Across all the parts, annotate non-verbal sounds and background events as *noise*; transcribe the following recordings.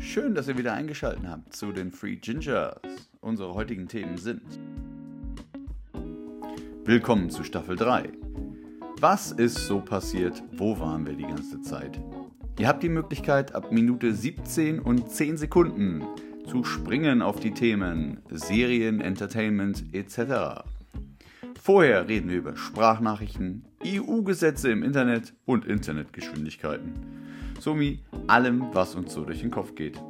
Schön, dass ihr wieder eingeschaltet habt zu den Free Gingers. Unsere heutigen Themen sind Willkommen zu Staffel 3. Was ist so passiert? Wo waren wir die ganze Zeit? Ihr habt die Möglichkeit, ab Minute 17 und 10 Sekunden zu springen auf die Themen Serien, Entertainment etc. Vorher reden wir über Sprachnachrichten, EU-Gesetze im Internet und Internetgeschwindigkeiten. Sowie allem, was uns so durch den Kopf geht.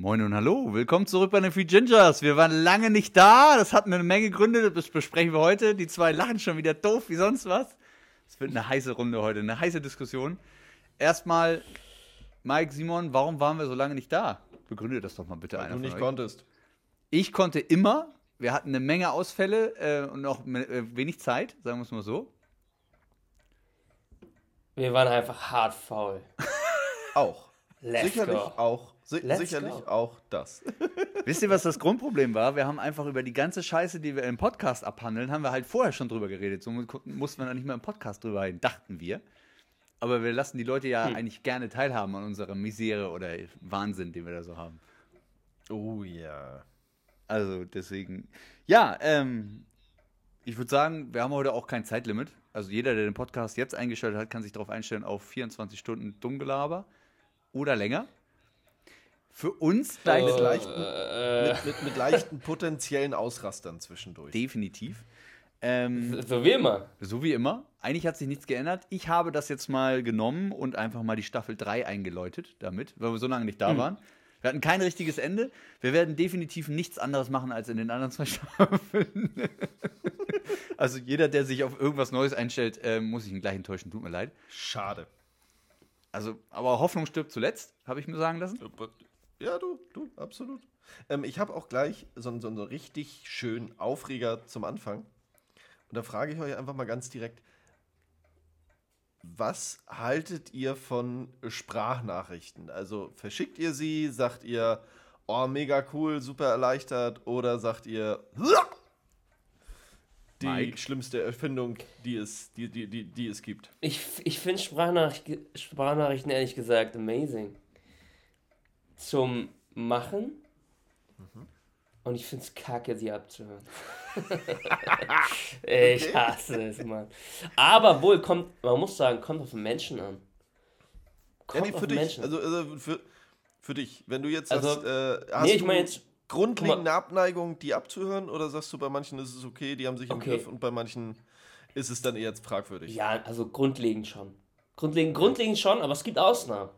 Moin und hallo, willkommen zurück bei den Free Gingers. Wir waren lange nicht da, das hat eine Menge Gründe, das besprechen wir heute. Die zwei lachen schon wieder doof wie sonst was. Es wird eine heiße Runde heute, eine heiße Diskussion. Erstmal, Mike, Simon, warum waren wir so lange nicht da? Begründe das doch mal bitte Weil einer du nicht konntest. Ich konnte immer. Wir hatten eine Menge Ausfälle äh, und auch äh, wenig Zeit, sagen wir es mal so. Wir waren einfach hart faul. *laughs* Auch. Let's sicherlich go. auch. Si Let's sicherlich go. auch das. *laughs* Wisst ihr, was das Grundproblem war? Wir haben einfach über die ganze Scheiße, die wir im Podcast abhandeln, haben wir halt vorher schon drüber geredet. So mu- mussten wir dann nicht mehr im Podcast drüber reden, dachten wir. Aber wir lassen die Leute ja eigentlich gerne teilhaben an unserer Misere oder Wahnsinn, den wir da so haben. Oh ja. Also deswegen, ja, ähm, ich würde sagen, wir haben heute auch kein Zeitlimit. Also jeder, der den Podcast jetzt eingeschaltet hat, kann sich darauf einstellen auf 24 Stunden Dummgelaber oder länger. Für uns gleich Mit Äh, leichten, äh, mit, mit, mit leichten potenziellen Ausrastern zwischendurch. definitiv. Ähm, So wie immer. so wie immer. Eigentlich hat sich nichts geändert. Ich habe das jetzt mal genommen und einfach mal die Staffel 3 eingeläutet damit, weil wir so lange nicht da waren. Wir hatten kein richtiges Ende. Wir werden definitiv nichts anderes machen als in den anderen zwei *laughs* Staffeln. also jeder, der sich auf irgendwas Neues einstellt, äh, muss ich ihn gleich enttäuschen. Tut mir leid. Schade. Also, aber Hoffnung stirbt zuletzt, habe ich mir sagen lassen. Ja, du, du, absolut. Ähm, ich habe auch gleich so, einen- so einen richtig schönen Aufreger zum Anfang. Und da frage ich euch einfach mal ganz direkt, was haltet ihr von Sprachnachrichten? Also verschickt ihr sie, sagt ihr, oh, mega cool, super erleichtert, oder sagt ihr, die Mike? schlimmste Erfindung, die es, die, die, die, die es gibt? Ich, ich finde Sprachnachricht, Sprachnachrichten ehrlich gesagt amazing. Zum Machen. Und ich finde es kacke, sie abzuhören. *laughs* ich hasse es, Mann. Aber wohl kommt, man muss sagen, kommt auf den Menschen an. Ja, Kommt nee, auf für den dich. Menschen. Also, also für, für dich. Wenn du jetzt Also, sagst, äh, hast nee, ich du meine jetzt, grundlegende Abneigung, die abzuhören, oder sagst du, bei manchen ist es okay, die haben sich im Okay. Griff und bei manchen ist es dann eher fragwürdig? ja, also grundlegend schon. Grundlegend, grundlegend schon, aber es gibt Ausnahmen.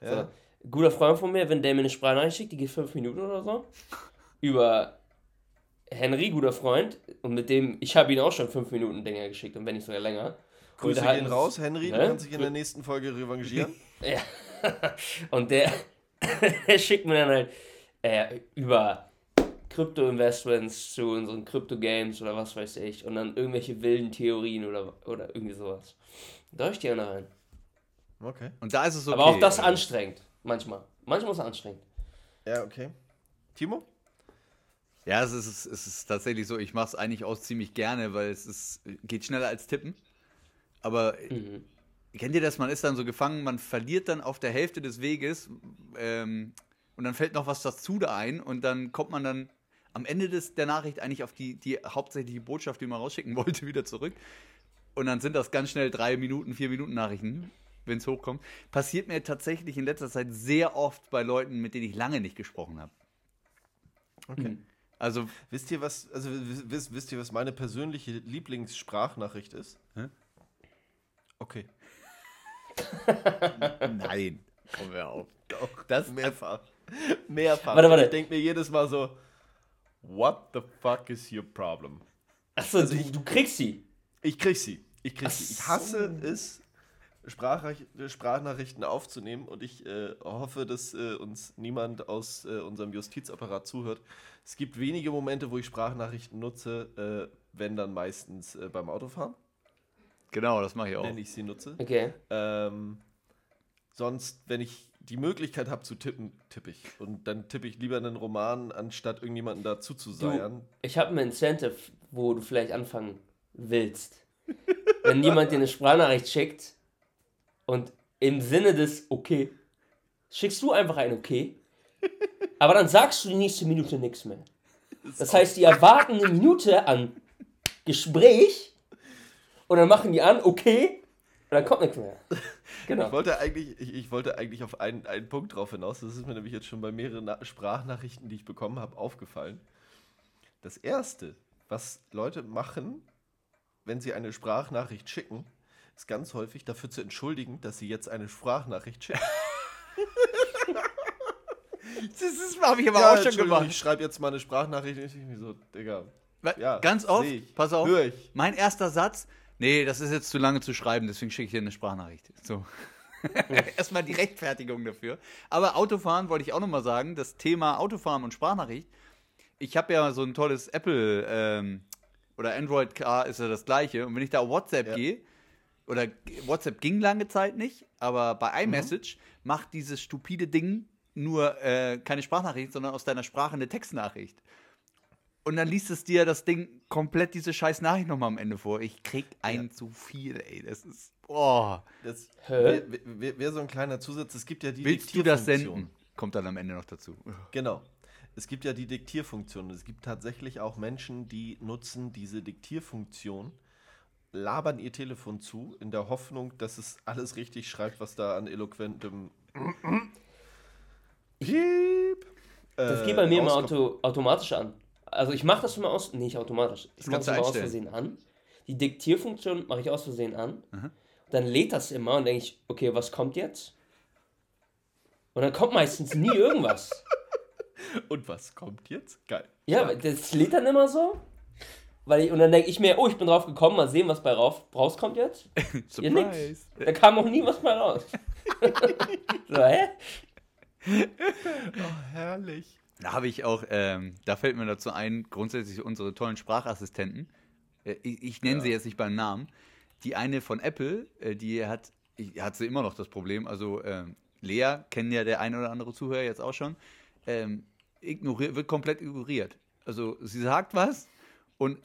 Ja. So, guter Freund von mir, wenn der mir eine Sprachnachricht schickt, die geht fünf Minuten oder so, über Henry, guter Freund, und mit dem, ich habe ihn auch schon fünf Minuten Dinger geschickt und wenn nicht sogar länger. Grüße halt- gehen raus, Henry, du Ne? kannst dich in der nächsten Folge revanchieren. *laughs* Ja. *laughs* und der, *laughs* der schickt mir dann halt äh, über Krypto-Investments zu unseren Krypto-Games oder was weiß ich und dann irgendwelche wilden Theorien oder, oder irgendwie sowas. Da höre ich die gerne rein. Okay. Und da ist es okay. Aber auch das oder? anstrengend, manchmal. Manchmal ist es anstrengend. Ja, okay. Timo? Ja, es ist, es ist tatsächlich so. Ich mache es eigentlich auch ziemlich gerne, weil es ist, geht schneller als tippen. Aber Mhm. kennt ihr das? Man ist dann so gefangen, man verliert dann auf der Hälfte des Weges ähm, und dann fällt noch was dazu da ein und dann kommt man dann am Ende des, der Nachricht eigentlich auf die, die hauptsächliche Botschaft, die man rausschicken *laughs* wollte, wieder zurück. Und dann sind das ganz schnell drei Minuten, vier Minuten Nachrichten, wenn es hochkommt. Passiert mir tatsächlich in letzter Zeit sehr oft bei Leuten, mit denen ich lange nicht gesprochen habe. Okay. Also, Wisst ihr, was, also wisst, wisst, ihr, was meine persönliche Lieblingssprachnachricht ist? Hä? Okay. *laughs* nein. Kommen wir auf. Doch, Das- mehrfach. *laughs* Mehrfach. Warte, warte. Ich denke mir jedes Mal so, what the fuck is your problem? Achso, du, du kriegst sie. Ich krieg sie. Ich krieg Ach sie. Ich so. hasse es, Sprachnach Sprachnachrichten aufzunehmen und ich äh, hoffe, dass äh, uns niemand aus äh, unserem Justizapparat zuhört. Es gibt wenige Momente, wo ich Sprachnachrichten nutze, äh, wenn dann meistens äh, beim Autofahren, Genau, das mache ich auch. wenn ich sie nutze. Okay. Ähm, sonst, wenn ich die Möglichkeit habe zu tippen, tippe ich. Und dann tippe ich lieber einen Roman, anstatt irgendjemanden dazu zu seiern. Ich habe ein Incentive, wo du vielleicht anfangen willst. Wenn jemand dir eine Sprachnachricht schickt und im Sinne des Okay, schickst du einfach ein Okay, aber dann sagst du die nächste Minute nichts mehr. Das heißt, die erwarten eine Minute an Gespräch und dann machen die an, okay, und dann kommt nichts mehr. Genau. Ich wollte eigentlich, ich, ich wollte eigentlich auf einen, einen Punkt drauf hinaus. Das ist mir nämlich jetzt schon bei mehreren Na Sprachnachrichten, die ich bekommen habe, aufgefallen. Das erste, was Leute machen, wenn sie eine Sprachnachricht schicken, ist ganz häufig dafür zu entschuldigen, dass sie jetzt eine Sprachnachricht schicken. *laughs* Das habe ich aber Ja, auch schon gemacht. Ich schreibe jetzt mal eine Sprachnachricht. Ich mir so, Digga. Ja, Ganz oft, ich. pass auf, ich. mein erster Satz, nee, das ist jetzt zu lange zu schreiben, deswegen schicke ich dir eine Sprachnachricht. So. *laughs* Erstmal die Rechtfertigung dafür. Aber Autofahren wollte ich auch nochmal sagen, das Thema Autofahren und Sprachnachricht. Ich habe ja so ein tolles Apple ähm, oder Android Car ist ja das gleiche. Und wenn ich da auf WhatsApp Ja. gehe, oder WhatsApp ging lange Zeit nicht, aber Mhm. bei iMessage macht dieses stupide Ding nur äh, keine Sprachnachricht, sondern aus deiner Sprache eine Textnachricht. Und dann liest es dir das Ding komplett diese scheiß Nachricht nochmal am Ende vor. Ich krieg ein zu viel, ey. Das ist. Boah. Das wäre wär, wär so ein kleiner Zusatz. Es gibt ja die Willst du das Diktierfunktion. senden? Kommt dann am Ende noch dazu. Genau. Es gibt ja die Diktierfunktion. Es gibt tatsächlich auch Menschen, die nutzen diese Diktierfunktion, labern ihr Telefon zu, in der Hoffnung, dass es alles richtig schreibt, was da an eloquentem Piep. Das äh, geht bei mir immer rauskommt. auto, automatisch an. Also ich mache das immer aus, nee, nicht automatisch. Ich mache das immer aus. Versehen an. Die Diktierfunktion mache ich aus Versehen an. Dann lädt das immer und denke ich, okay, was kommt jetzt? Und dann kommt meistens nie irgendwas. *laughs* Und was kommt jetzt? Geil. Ja, das lädt dann immer so. Weil ich, und dann denke ich mir, oh, ich bin drauf gekommen, mal sehen, was bei rauf, rauskommt jetzt. *laughs* Ja, nix. Da kam noch nie was bei raus. *laughs* so, hä? Herrlich. Da habe ich auch, ähm, da fällt mir dazu ein, grundsätzlich unsere tollen Sprachassistenten. Äh, ich ich nenne Ja. sie jetzt nicht beim Namen. Die eine von Apple, äh, die hat, ich, hat sie immer noch das Problem. Also ähm, Lea, kennen ja der ein oder andere Zuhörer jetzt auch schon, ähm, ignoriert, wird komplett ignoriert. Also sie sagt was und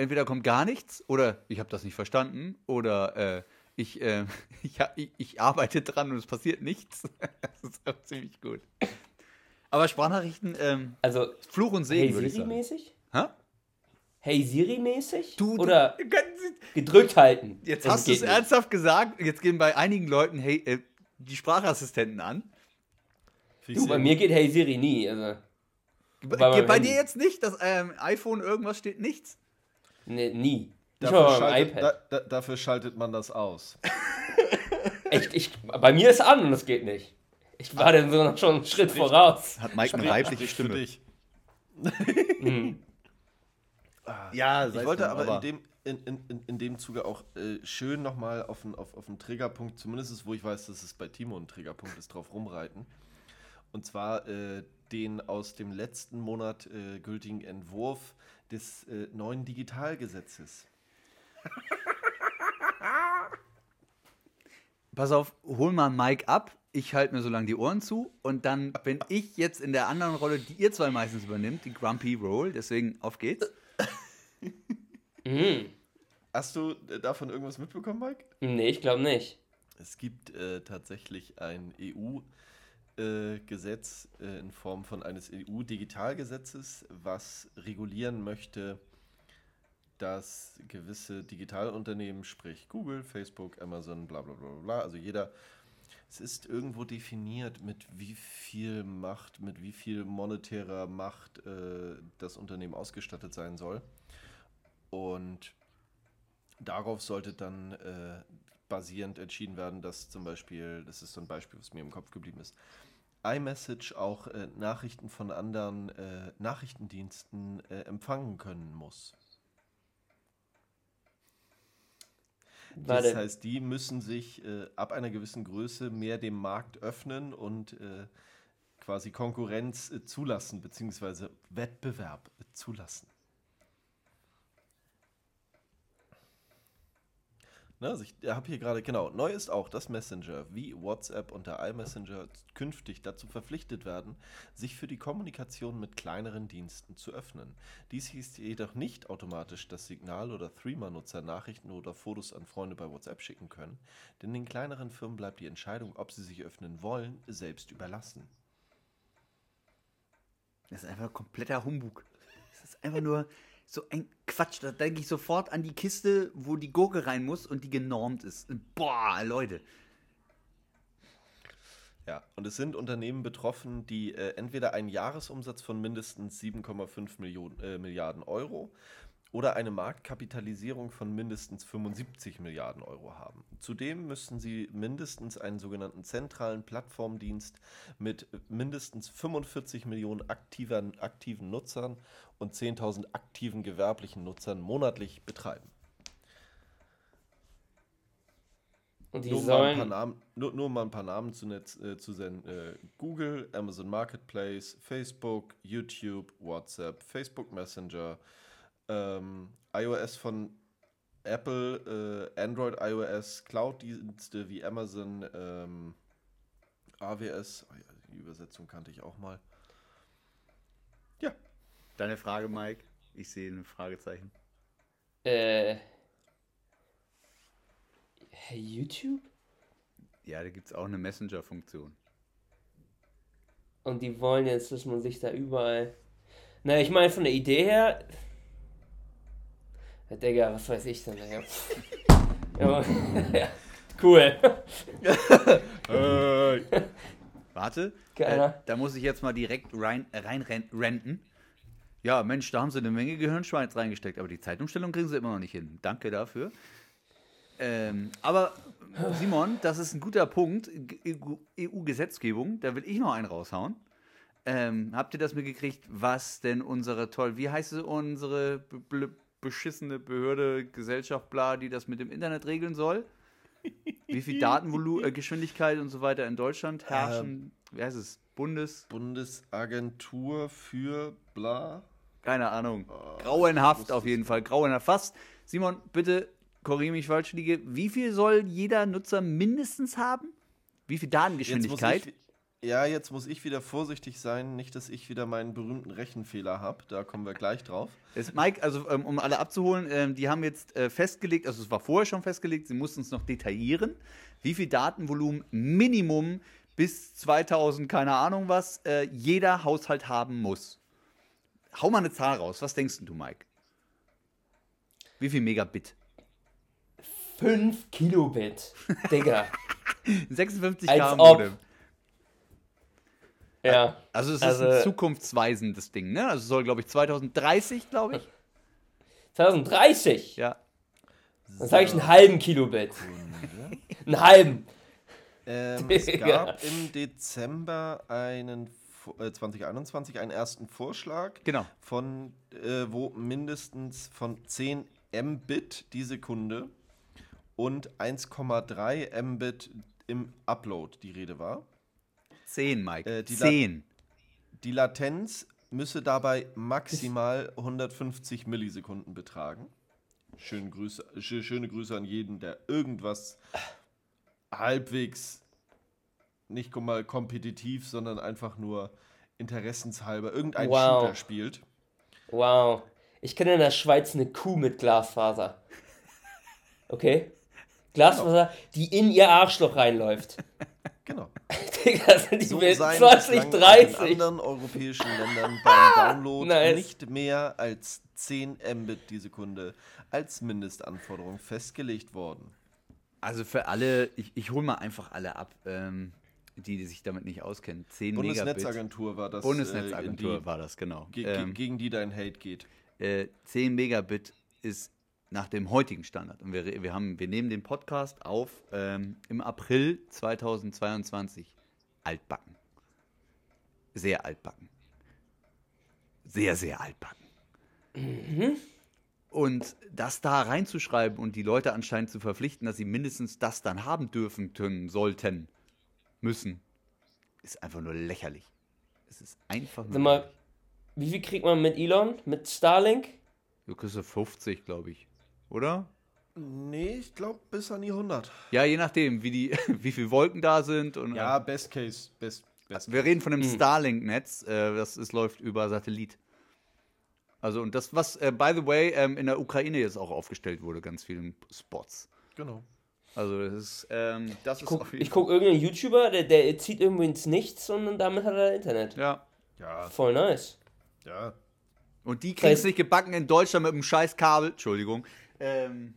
entweder kommt gar nichts oder ich habe das nicht verstanden oder äh, ich, äh, *laughs* ich, ha- ich, ich arbeite dran und es passiert nichts. *laughs* das ist auch ziemlich gut. Aber Sprachnachrichten, ähm, Also, Fluch und Segen, Hey würde ich sagen. Siri-mäßig? Hä? Hey Siri-mäßig? Du, du- Oder Ganz- gedrückt halten? Jetzt Das hast du es ernsthaft gesagt. Jetzt gehen bei einigen Leuten hey, äh, die Sprachassistenten an. Du, bei mir geht Hey Siri nie. Also, Bei, Bei dir jetzt nicht, das ähm, iPhone irgendwas steht nichts. Nee, nie. Dafür schaltet, iPad. da, da, dafür schaltet man das aus. *laughs* Echt, ich, bei mir ist an und es geht nicht. Ich war dann so noch schon einen Schritt voraus. Hat Mike eine weibliche Für dich. Ja, Ich wollte aber, in, dem, in, in, in, in dem Zuge auch äh, schön nochmal auf einen auf, auf einen Triggerpunkt, zumindest wo ich weiß, dass es bei Timo ein Triggerpunkt ist, drauf rumreiten. Und zwar äh, den aus dem letzten Monat äh, gültigen Entwurf des äh, neuen Digitalgesetzes. *laughs* Pass auf, hol mal Mike ab. Ich halte mir so lange die Ohren zu. Und dann bin ich jetzt in der anderen Rolle, die ihr zwei meistens übernimmt, die Grumpy Roll. Deswegen auf geht's. *laughs* Mhm. Hast du äh, davon irgendwas mitbekommen, Mike? Nee, ich glaube nicht. Es gibt äh, tatsächlich ein EU-Gesetz äh, in Form von eines EU-Digitalgesetzes, was regulieren möchte, dass gewisse Digitalunternehmen, sprich Google, Facebook, Amazon, bla bla bla bla, bla, also jeder, es ist irgendwo definiert, mit wie viel Macht, mit wie viel monetärer Macht äh, das Unternehmen ausgestattet sein soll. Und darauf sollte dann äh, basierend entschieden werden, dass zum Beispiel, das ist so ein Beispiel, was mir im Kopf geblieben ist, iMessage auch äh, Nachrichten von anderen äh, Nachrichtendiensten äh, empfangen können muss. Warte, Das heißt, die müssen sich äh, ab einer gewissen Größe mehr dem Markt öffnen und äh, quasi Konkurrenz äh, zulassen, beziehungsweise Wettbewerb zulassen. Ne, also ich habe hier gerade, genau, neu ist auch, dass Messenger wie WhatsApp und der iMessenger künftig dazu verpflichtet werden, sich für die Kommunikation mit kleineren Diensten zu öffnen. Dies hieß jedoch nicht automatisch, dass Signal- oder Threema-Nutzer Nachrichten oder Fotos an Freunde bei WhatsApp schicken können, denn den kleineren Firmen bleibt die Entscheidung, ob sie sich öffnen wollen, selbst überlassen. Das ist einfach kompletter Humbug. Das ist einfach nur so ein Quatsch. Da denke ich sofort an die Kiste, wo die Gurke rein muss und die genormt ist. Boah, Leute. Ja, und es sind Unternehmen betroffen, die äh, entweder einen Jahresumsatz von mindestens 7,5 Millionen, äh, Milliarden Euro oder eine Marktkapitalisierung von mindestens 75 Milliarden Euro haben. Zudem müssten sie mindestens einen sogenannten zentralen Plattformdienst mit mindestens 45 Millionen aktiven, aktiven Nutzern und 10.000 aktiven gewerblichen Nutzern monatlich betreiben. Und die Nur, mal ein paar sollen. Namen, nur, nur mal ein paar Namen zu, Netz, äh, zu senden. Äh, Google, Amazon Marketplace, Facebook, YouTube, WhatsApp, Facebook Messenger, ähm, iOS von Apple, äh, Android iOS, Cloud-Dienste wie Amazon, ähm, AWS, oh ja, die Übersetzung kannte ich auch mal. Ja, Deine Frage, Mike? Ich sehe ein Fragezeichen. Äh. Hey, YouTube? Ja, da gibt es auch eine Messenger-Funktion. Und die wollen jetzt, dass man sich da überall. Na, ich meine, von der Idee her. Ja, Digga, was weiß ich denn? *laughs* Ja. *laughs* Cool. *laughs* Warte, Keiner. äh, da muss ich jetzt mal direkt rein, äh, rein renten. Ja, Mensch, da haben sie eine Menge Gehirnschweiß reingesteckt, aber die Zeitumstellung kriegen sie immer noch nicht hin. Danke dafür. Ähm, aber Simon, das ist ein guter Punkt. EU-Gesetzgebung, da will ich noch einen raushauen. Ähm, habt ihr das mitgekriegt, was denn unsere toll, wie heißt es, unsere beschissene Behörde, Gesellschaft, bla, die das mit dem Internet regeln soll? *laughs* Wie viel Datenvolumen, äh, Geschwindigkeit und so weiter in Deutschland herrschen? wie heißt es? Bundes? Bundesagentur für bla. Keine Ahnung. Oh, Grauenhaft auf jeden Fall. Grauenhaft. Fast. Simon, bitte korrigiere mich falsch liege. Wie viel soll jeder Nutzer mindestens haben? Wie viel Jetzt muss Datengeschwindigkeit? ich, ja, jetzt muss ich wieder vorsichtig sein, nicht, dass ich wieder meinen berühmten Rechenfehler habe. Da kommen wir gleich drauf. Das Mike, also ähm, um alle abzuholen, ähm, die haben jetzt äh, festgelegt, also es war vorher schon festgelegt, sie mussten es noch detaillieren, wie viel Datenvolumen Minimum bis 2000, keine Ahnung was, äh, jeder Haushalt haben muss. Hau mal eine Zahl raus. Was denkst du, Mike? Wie viel Megabit? 5 Kilobit. Digga. *laughs* 56 Als K ob. Ja. Also es ist Also- ein zukunftsweisendes Ding, ne? Also es soll, glaube ich, 2030, glaube ich. *laughs* 2030. Ja. Dann sage ich einen halben Kilobit. einen halben. Ähm, *laughs* es gab im Dezember einen, Vo- äh, 2021 einen ersten Vorschlag, Genau. von, äh, wo mindestens von 10 Mbit die Sekunde und 1,3 Mbit im Upload die Rede war. 10, Mike. Äh, die La- 10. Die Latenz müsse dabei maximal 150 Millisekunden betragen. Schöne Grüße, schö- schöne Grüße an jeden, der irgendwas halbwegs nicht mal kompetitiv, sondern einfach nur interessenshalber irgendein Wow. Shooter spielt. Wow. Ich kenne in der Schweiz eine Kuh mit Glasfaser. Okay? Glasfaser, die in ihr Arschloch reinläuft. Genau. *laughs* Digga, sind die So mit seien 20, bislang auch in 30. anderen europäischen Ländern beim *laughs* Download Nice. nicht mehr als 10 Mbit die Sekunde als Mindestanforderung festgelegt worden. Also für alle, ich, ich hole mal einfach alle ab, ähm, die, die sich damit nicht auskennen. 10 Megabit. Bundesnetzagentur war das. Bundesnetzagentur äh, die, war das, genau. ge ge Ähm, gegen die dein Hate geht. äh, 10 Megabit ist nach dem heutigen Standard. Und wir, wir, haben, wir nehmen den Podcast auf ähm, im April 2022. Altbacken. Sehr altbacken. Sehr, sehr altbacken. Und das da reinzuschreiben und die Leute anscheinend zu verpflichten, dass sie mindestens das dann haben dürfen, können, sollten, müssen, ist einfach nur lächerlich. Es ist einfach nur Sag mal, wie viel kriegt man mit Elon? Mit Starlink? Du kriegst so 50, glaube ich. Oder? Nee, ich glaube bis an die 100. Ja, je nachdem, wie, die, *laughs* wie viele Wolken da sind. Und, Ja, Best Case. Best, best Wir reden von dem Mhm. Starlink-Netz, äh, das ist, läuft über Satellit. Also, und das, was, äh, by the way, ähm, in der Ukraine jetzt auch aufgestellt wurde, ganz vielen Spots. Genau. Also, das ist, ähm, das Ich ist guck, auf jeden ich guck irgendeinen YouTuber, der, der zieht irgendwo ins Nichts und damit hat er Internet. Ja. Ja, Voll nice. ja. Und die kriegen es nicht gebacken in Deutschland mit einem scheiß Kabel. Entschuldigung. Ähm,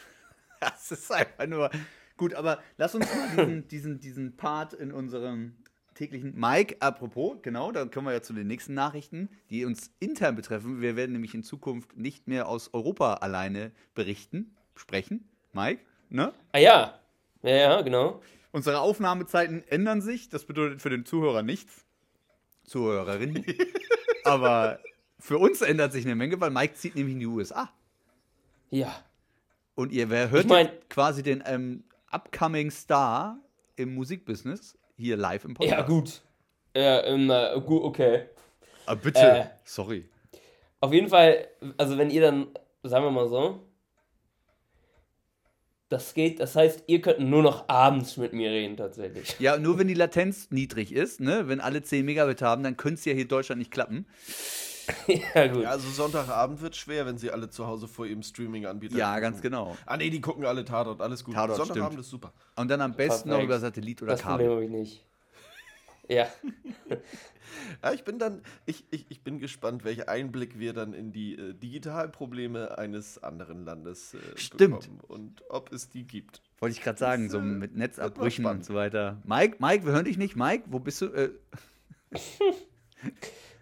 *laughs* das ist einfach nur. Gut, aber lass uns mal diesen, *coughs* diesen, diesen Part in unserem täglichen. Mike, apropos, genau, dann kommen wir ja zu den nächsten Nachrichten, die uns intern betreffen. Wir werden nämlich in Zukunft nicht mehr aus Europa alleine berichten, sprechen. Mike, ne? Ah ja. Ja, ja, genau. Unsere Aufnahmezeiten ändern sich. Das bedeutet für den Zuhörer nichts. Zuhörerinnen. *laughs* Aber für uns ändert sich eine Menge, weil Mike zieht nämlich in die USA. Ja. Und ihr wer hört Ich mein- quasi den ähm, upcoming Star im Musikbusiness hier live im Podcast. Ja, gut. Ja, ähm, gut, okay. Ah, bitte. Äh. Sorry. Auf jeden Fall, also wenn ihr dann, sagen wir mal so, das geht, das heißt, ihr könnt nur noch abends mit mir reden tatsächlich. Ja, nur wenn die Latenz niedrig ist, ne? Wenn alle 10 Megabit haben, dann könnte es ja hier in Deutschland nicht klappen. *laughs* ja, gut. Ja, also Sonntagabend wird schwer, wenn sie alle zu Hause vor ihrem Streaming-Anbieter Ja, gucken. ganz genau. Ah, nee, die gucken alle Tatort, alles gut. Tatort, Sonntagabend stimmt. ist super. Und dann am besten noch Perfekt. über Satellit oder das Problem Kabel. habe ich nicht. Ja, *laughs* Ja, ich bin dann, ich, ich, ich bin gespannt, welchen Einblick wir dann in die äh, Digitalprobleme eines anderen Landes äh, Stimmt. bekommen und ob es die gibt. Wollte ich gerade sagen, Das, so äh, mit Netzabbrüchen und so weiter. Mike, Mike, wir hören dich nicht. Mike, wo bist du? Äh, *laughs*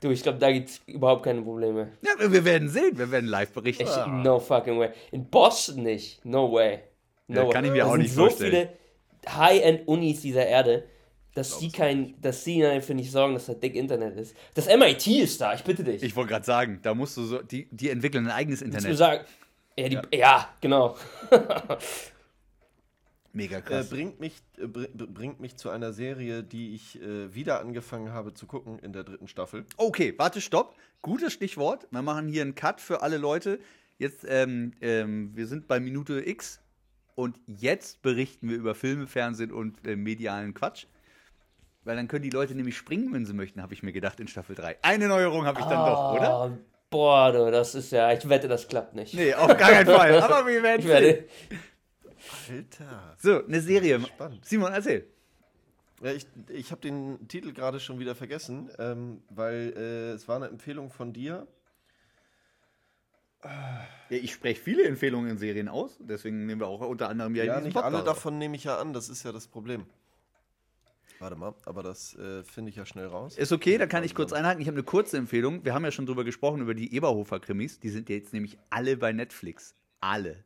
du, ich glaube, da gibt es überhaupt keine Probleme. ja, wir werden sehen. Wir werden live berichten. Ich, no fucking way. In Boston nicht. No way. No Ja, way. kann ich mir Da auch nicht so vorstellen. viele High-End-Unis dieser Erde, dass die kein, dass sie dafür nicht sorgen, dass da dick Internet ist. Das MIT ist da, ich bitte dich. Ich wollte gerade sagen, da musst du so, die, die entwickeln ein eigenes Internet. sagen, ja, die, ja. genau. *laughs* Mega Äh, krass. bringt, mich, äh, br bringt mich zu einer Serie, die ich äh, wieder angefangen habe zu gucken in der dritten Staffel. Okay, warte, stopp. Gutes Stichwort. Wir machen hier einen Cut für alle Leute. Jetzt, ähm, ähm, wir sind bei Minute X und jetzt berichten wir über Filme, Fernsehen und äh, medialen Quatsch. Weil dann können die Leute nämlich springen, wenn sie möchten, habe ich mir gedacht in Staffel 3. Eine Neuerung habe ich dann doch, oder? Ah, Boah, du, das ist ja, ich wette, das klappt nicht. Nee, auf gar keinen Fall. *laughs* Aber wir werden Ich werde, Alter. So, eine Serie. Spannend. Simon, erzähl. Ja, ich ich habe den Titel gerade schon wieder vergessen, ähm, weil äh, es war eine Empfehlung von dir. Ja, ich spreche viele Empfehlungen in Serien aus, deswegen nehmen wir auch unter anderem ja, Ja, diesen nicht Podcast alle davon nehme ich ja an, das ist ja das Problem. Warte mal, aber das äh, finde ich ja schnell raus. Ist okay, da kann ich Also, kurz einhaken. Ich habe eine kurze Empfehlung. Wir haben ja schon drüber gesprochen, über die Eberhofer-Krimis. Die sind jetzt nämlich alle bei Netflix. Alle.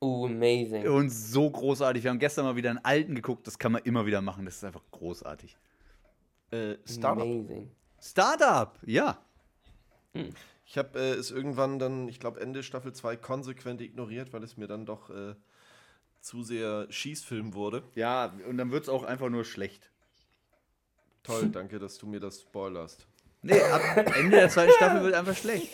Oh, amazing. Und so großartig. Wir haben gestern mal wieder einen alten geguckt. Das kann man immer wieder machen. Das ist einfach großartig. Äh, Startup. Amazing. Startup, ja. Ich habe äh, es irgendwann dann, ich glaube Ende Staffel 2 konsequent ignoriert, weil es mir dann doch äh, zu sehr Schießfilm wurde. Ja, und dann wird es auch einfach nur schlecht. Toll, danke, dass du mir das spoilerst. Nee, ab Ende der zweiten Staffel wird einfach schlecht.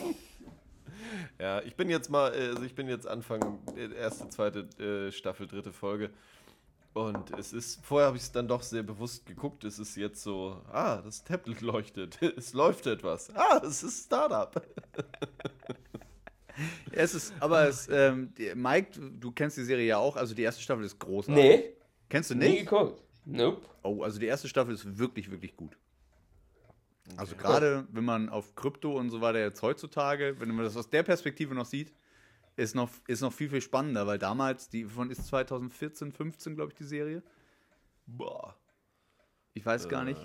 Ja, ich bin jetzt mal, äh, also ich bin jetzt Anfang äh, erste, zweite äh, Staffel, dritte Folge. Und es ist, vorher habe ich es dann doch sehr bewusst geguckt. Es ist jetzt so, ah, das Tablet leuchtet, *laughs* es läuft etwas. Ah, es ist Startup. *laughs* Es ist, aber es, ähm, Mike, du, kennst die Serie ja auch. Also die erste Staffel ist großartig. Nee, Kennst du nie nicht? geguckt. Nope. Oh, also die erste Staffel ist wirklich, wirklich gut. Also gerade wenn man auf Krypto und so weiter jetzt heutzutage, wenn man das aus der Perspektive noch sieht, ist noch, ist noch viel, viel spannender, weil damals, die von ist 2014, 15, glaube ich, die Serie. Boah. Ich weiß gar nicht.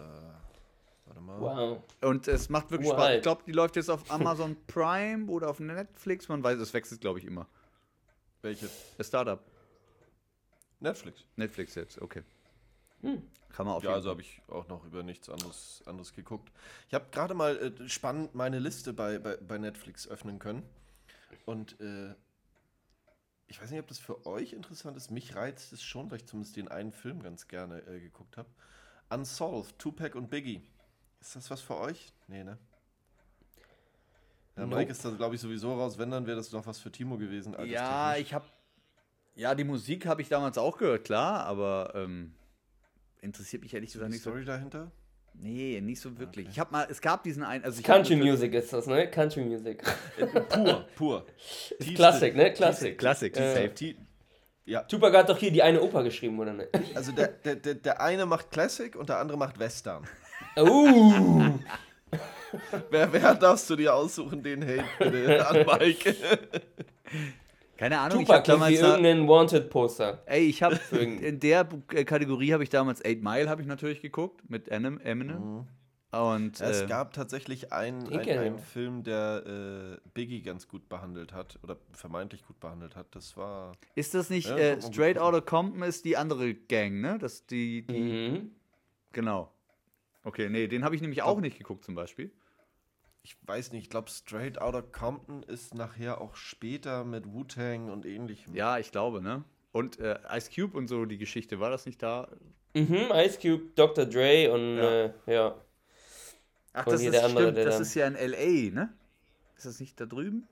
Warte mal. Wow. Und es macht wirklich Uralt. Spaß. Ich glaube, die läuft jetzt auf *laughs* Amazon Prime oder auf Netflix. Man weiß, es wechselt, glaube ich, immer. Welche? Das Startup. Netflix. Netflix jetzt, okay. Kann man auf Ja, also habe ich auch noch über nichts anderes, anderes geguckt. Ich habe gerade mal äh, spannend meine Liste bei, bei, bei Netflix öffnen können. Und äh, ich weiß nicht, ob das für euch interessant ist. Mich reizt es schon, weil ich zumindest den einen Film ganz gerne äh, geguckt habe. Unsolved, Tupac und Biggie. Ist das was für euch? Nee, ne? Ja, Nope. Mike ist da, glaube ich, sowieso raus. Wenn, dann wäre das noch was für Timo gewesen. Ja, ich habe Ja, die Musik habe ich damals auch gehört, klar, aber ähm, interessiert mich ehrlich gesagt nicht so. Story dahinter? Nee, nicht so wirklich. Ich habe mal, es gab diesen einen, also Country Music ist das, ne? Country Music. Pur, pur. *laughs* Ist Klassik, ne? Klassik. Klassik, Äh, safe. Ja, Tupac hat doch hier die eine Oper geschrieben, oder ne? *laughs* also der, der, der, der eine macht Classic und der andere macht Western. Uh, *laughs* Wer, wer darfst du dir aussuchen, den Hate bitte an Mike? Keine Ahnung, ich habe Tupac klingt wie damals da, irgendein Wanted-Poster. ey, ich habe *laughs* in der äh, Kategorie habe ich damals 8 Mile habe ich natürlich geguckt mit Eminem und Es äh, gab tatsächlich einen, ich einen. Film, der äh, Biggie ganz gut behandelt hat oder vermeintlich gut behandelt hat. Das war ist das nicht Ja, äh, Straight. Outta Compton ist die andere Gang, ne? Das die, die Mhm. genau. Okay, nee, den habe ich nämlich auch nicht geguckt zum Beispiel. Ich weiß nicht, ich glaube Straight Outta Compton ist nachher auch später mit Wu-Tang und ähnlichem. Ja, ich glaube, ne? Und äh, Ice Cube und so die Geschichte, war das nicht da? Mhm, Ice Cube, Dr. Dre und Ja. Äh, ja. Ach, Und das ist der andere, stimmt, das ist ja in LA, ne? Ist das nicht da drüben?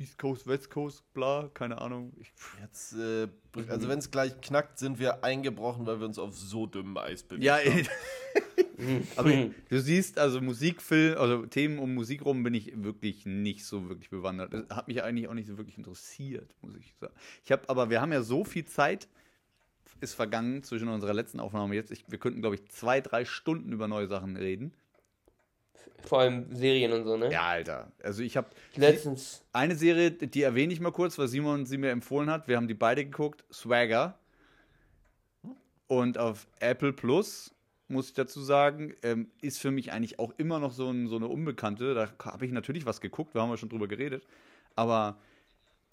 East Coast, West Coast, bla, keine Ahnung. Ich, Jetzt, äh, also wenn es gleich knackt, sind wir eingebrochen, weil wir uns auf so dünnem Eis bewegen. ja, ey. *laughs* aber du siehst, also Musikfilm, also Themen um Musik rum bin ich wirklich nicht so wirklich bewandert. Das hat mich eigentlich auch nicht so wirklich interessiert, muss ich sagen. Ich habe, aber wir haben ja so viel Zeit ist vergangen zwischen unserer letzten Aufnahme jetzt. Ich, wir könnten, glaube ich, zwei, drei Stunden über neue Sachen reden. Vor allem Serien und so, ne? Ja, Alter. Also ich habe Letztens. Eine Serie, die erwähne ich mal kurz, weil Simon sie mir empfohlen hat. Wir haben die beide geguckt. Swagger. Und auf Apple Plus, muss ich dazu sagen, ähm, ist für mich eigentlich auch immer noch so, ein, so eine Unbekannte. Da habe ich natürlich was geguckt, da haben wir schon drüber geredet. Aber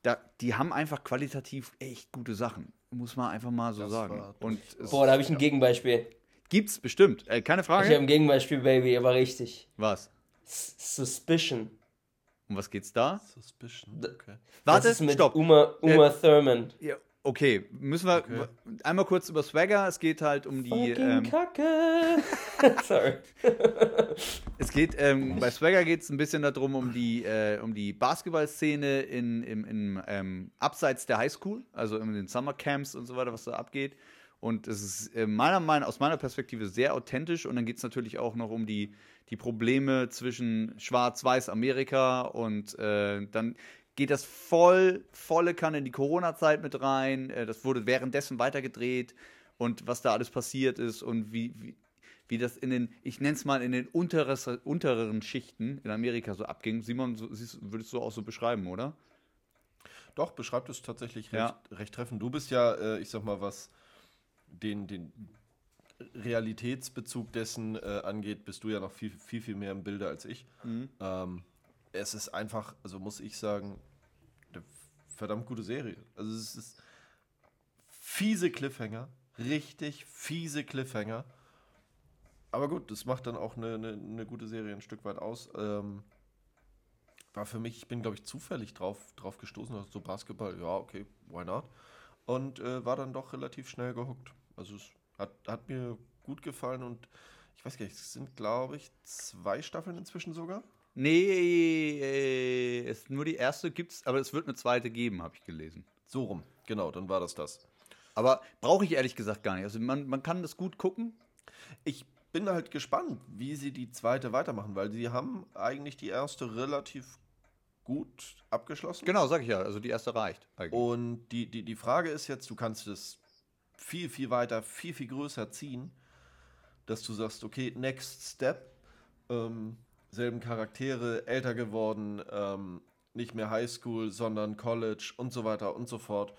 da, die haben einfach qualitativ echt gute Sachen. Muss man einfach mal so Das sagen. war Und Boah, da habe ich ein Gegenbeispiel. gibt's bestimmt. Äh, keine Ich habe Frage. ein Gegenbeispiel, Baby, aber richtig. Was? S Suspicion. Um was geht's da? Suspicion. Okay. Warte, das ist mit stopp. Uma, Uma Thurman. Ja, okay, müssen wir Okay. einmal kurz über Swagger. Es geht halt um die. Fucking Ähm, Kacke. *laughs* Sorry. Es geht, ähm, bei Swagger geht es ein bisschen darum, um die, äh, um die Basketballszene in, im, im, ähm, abseits der Highschool, also in den Summercamps und so weiter, was da abgeht. Und es ist äh, meiner Meinung aus meiner Perspektive sehr authentisch und dann geht es natürlich auch noch um die, die Probleme zwischen Schwarz-Weiß Amerika und äh, dann geht das voll, volle Kanne in die Corona-Zeit mit rein. Äh, das wurde währenddessen weitergedreht und was da alles passiert ist und wie, wie, wie das in den, ich nenne es mal in den unteres, untereren Schichten in Amerika so abging. Simon, so, siehst, würdest du auch so beschreiben, oder? Doch, beschreibt es tatsächlich recht, Ja. recht treffend. Du bist ja, äh, ich sag mal, was den, den Realitätsbezug dessen äh, angeht, bist du ja noch viel, viel, viel mehr im Bilde als ich. Ähm, es ist einfach, also muss ich sagen, eine verdammt gute Serie. Also es ist fiese Cliffhanger, richtig fiese Cliffhanger. Aber gut, das macht dann auch eine, eine, eine gute Serie ein Stück weit aus. Ähm, war für mich, ich bin glaube ich zufällig drauf, drauf gestoßen, also so Basketball, ja, okay, why not? Und äh, war dann doch relativ schnell gehuckt. Also es hat, hat mir gut gefallen und ich weiß gar nicht, es sind glaube ich zwei Staffeln inzwischen sogar. Nee, äh, ist nur die erste gibt's, aber es wird eine zweite geben, habe ich gelesen. So rum, genau, dann war das das. Aber brauche ich ehrlich gesagt gar nicht. Also man, man kann das gut gucken. Ich bin halt gespannt, wie sie die zweite weitermachen, weil sie haben eigentlich die erste relativ gut abgeschlossen. Genau, sag ich ja. Also die erste reicht. Eigentlich. Und die, die, die Frage ist jetzt, du kannst es viel, viel weiter, viel, viel größer ziehen, dass du sagst, okay, next step, ähm, selben Charaktere, älter geworden, ähm, nicht mehr Highschool, sondern College und so weiter und so fort.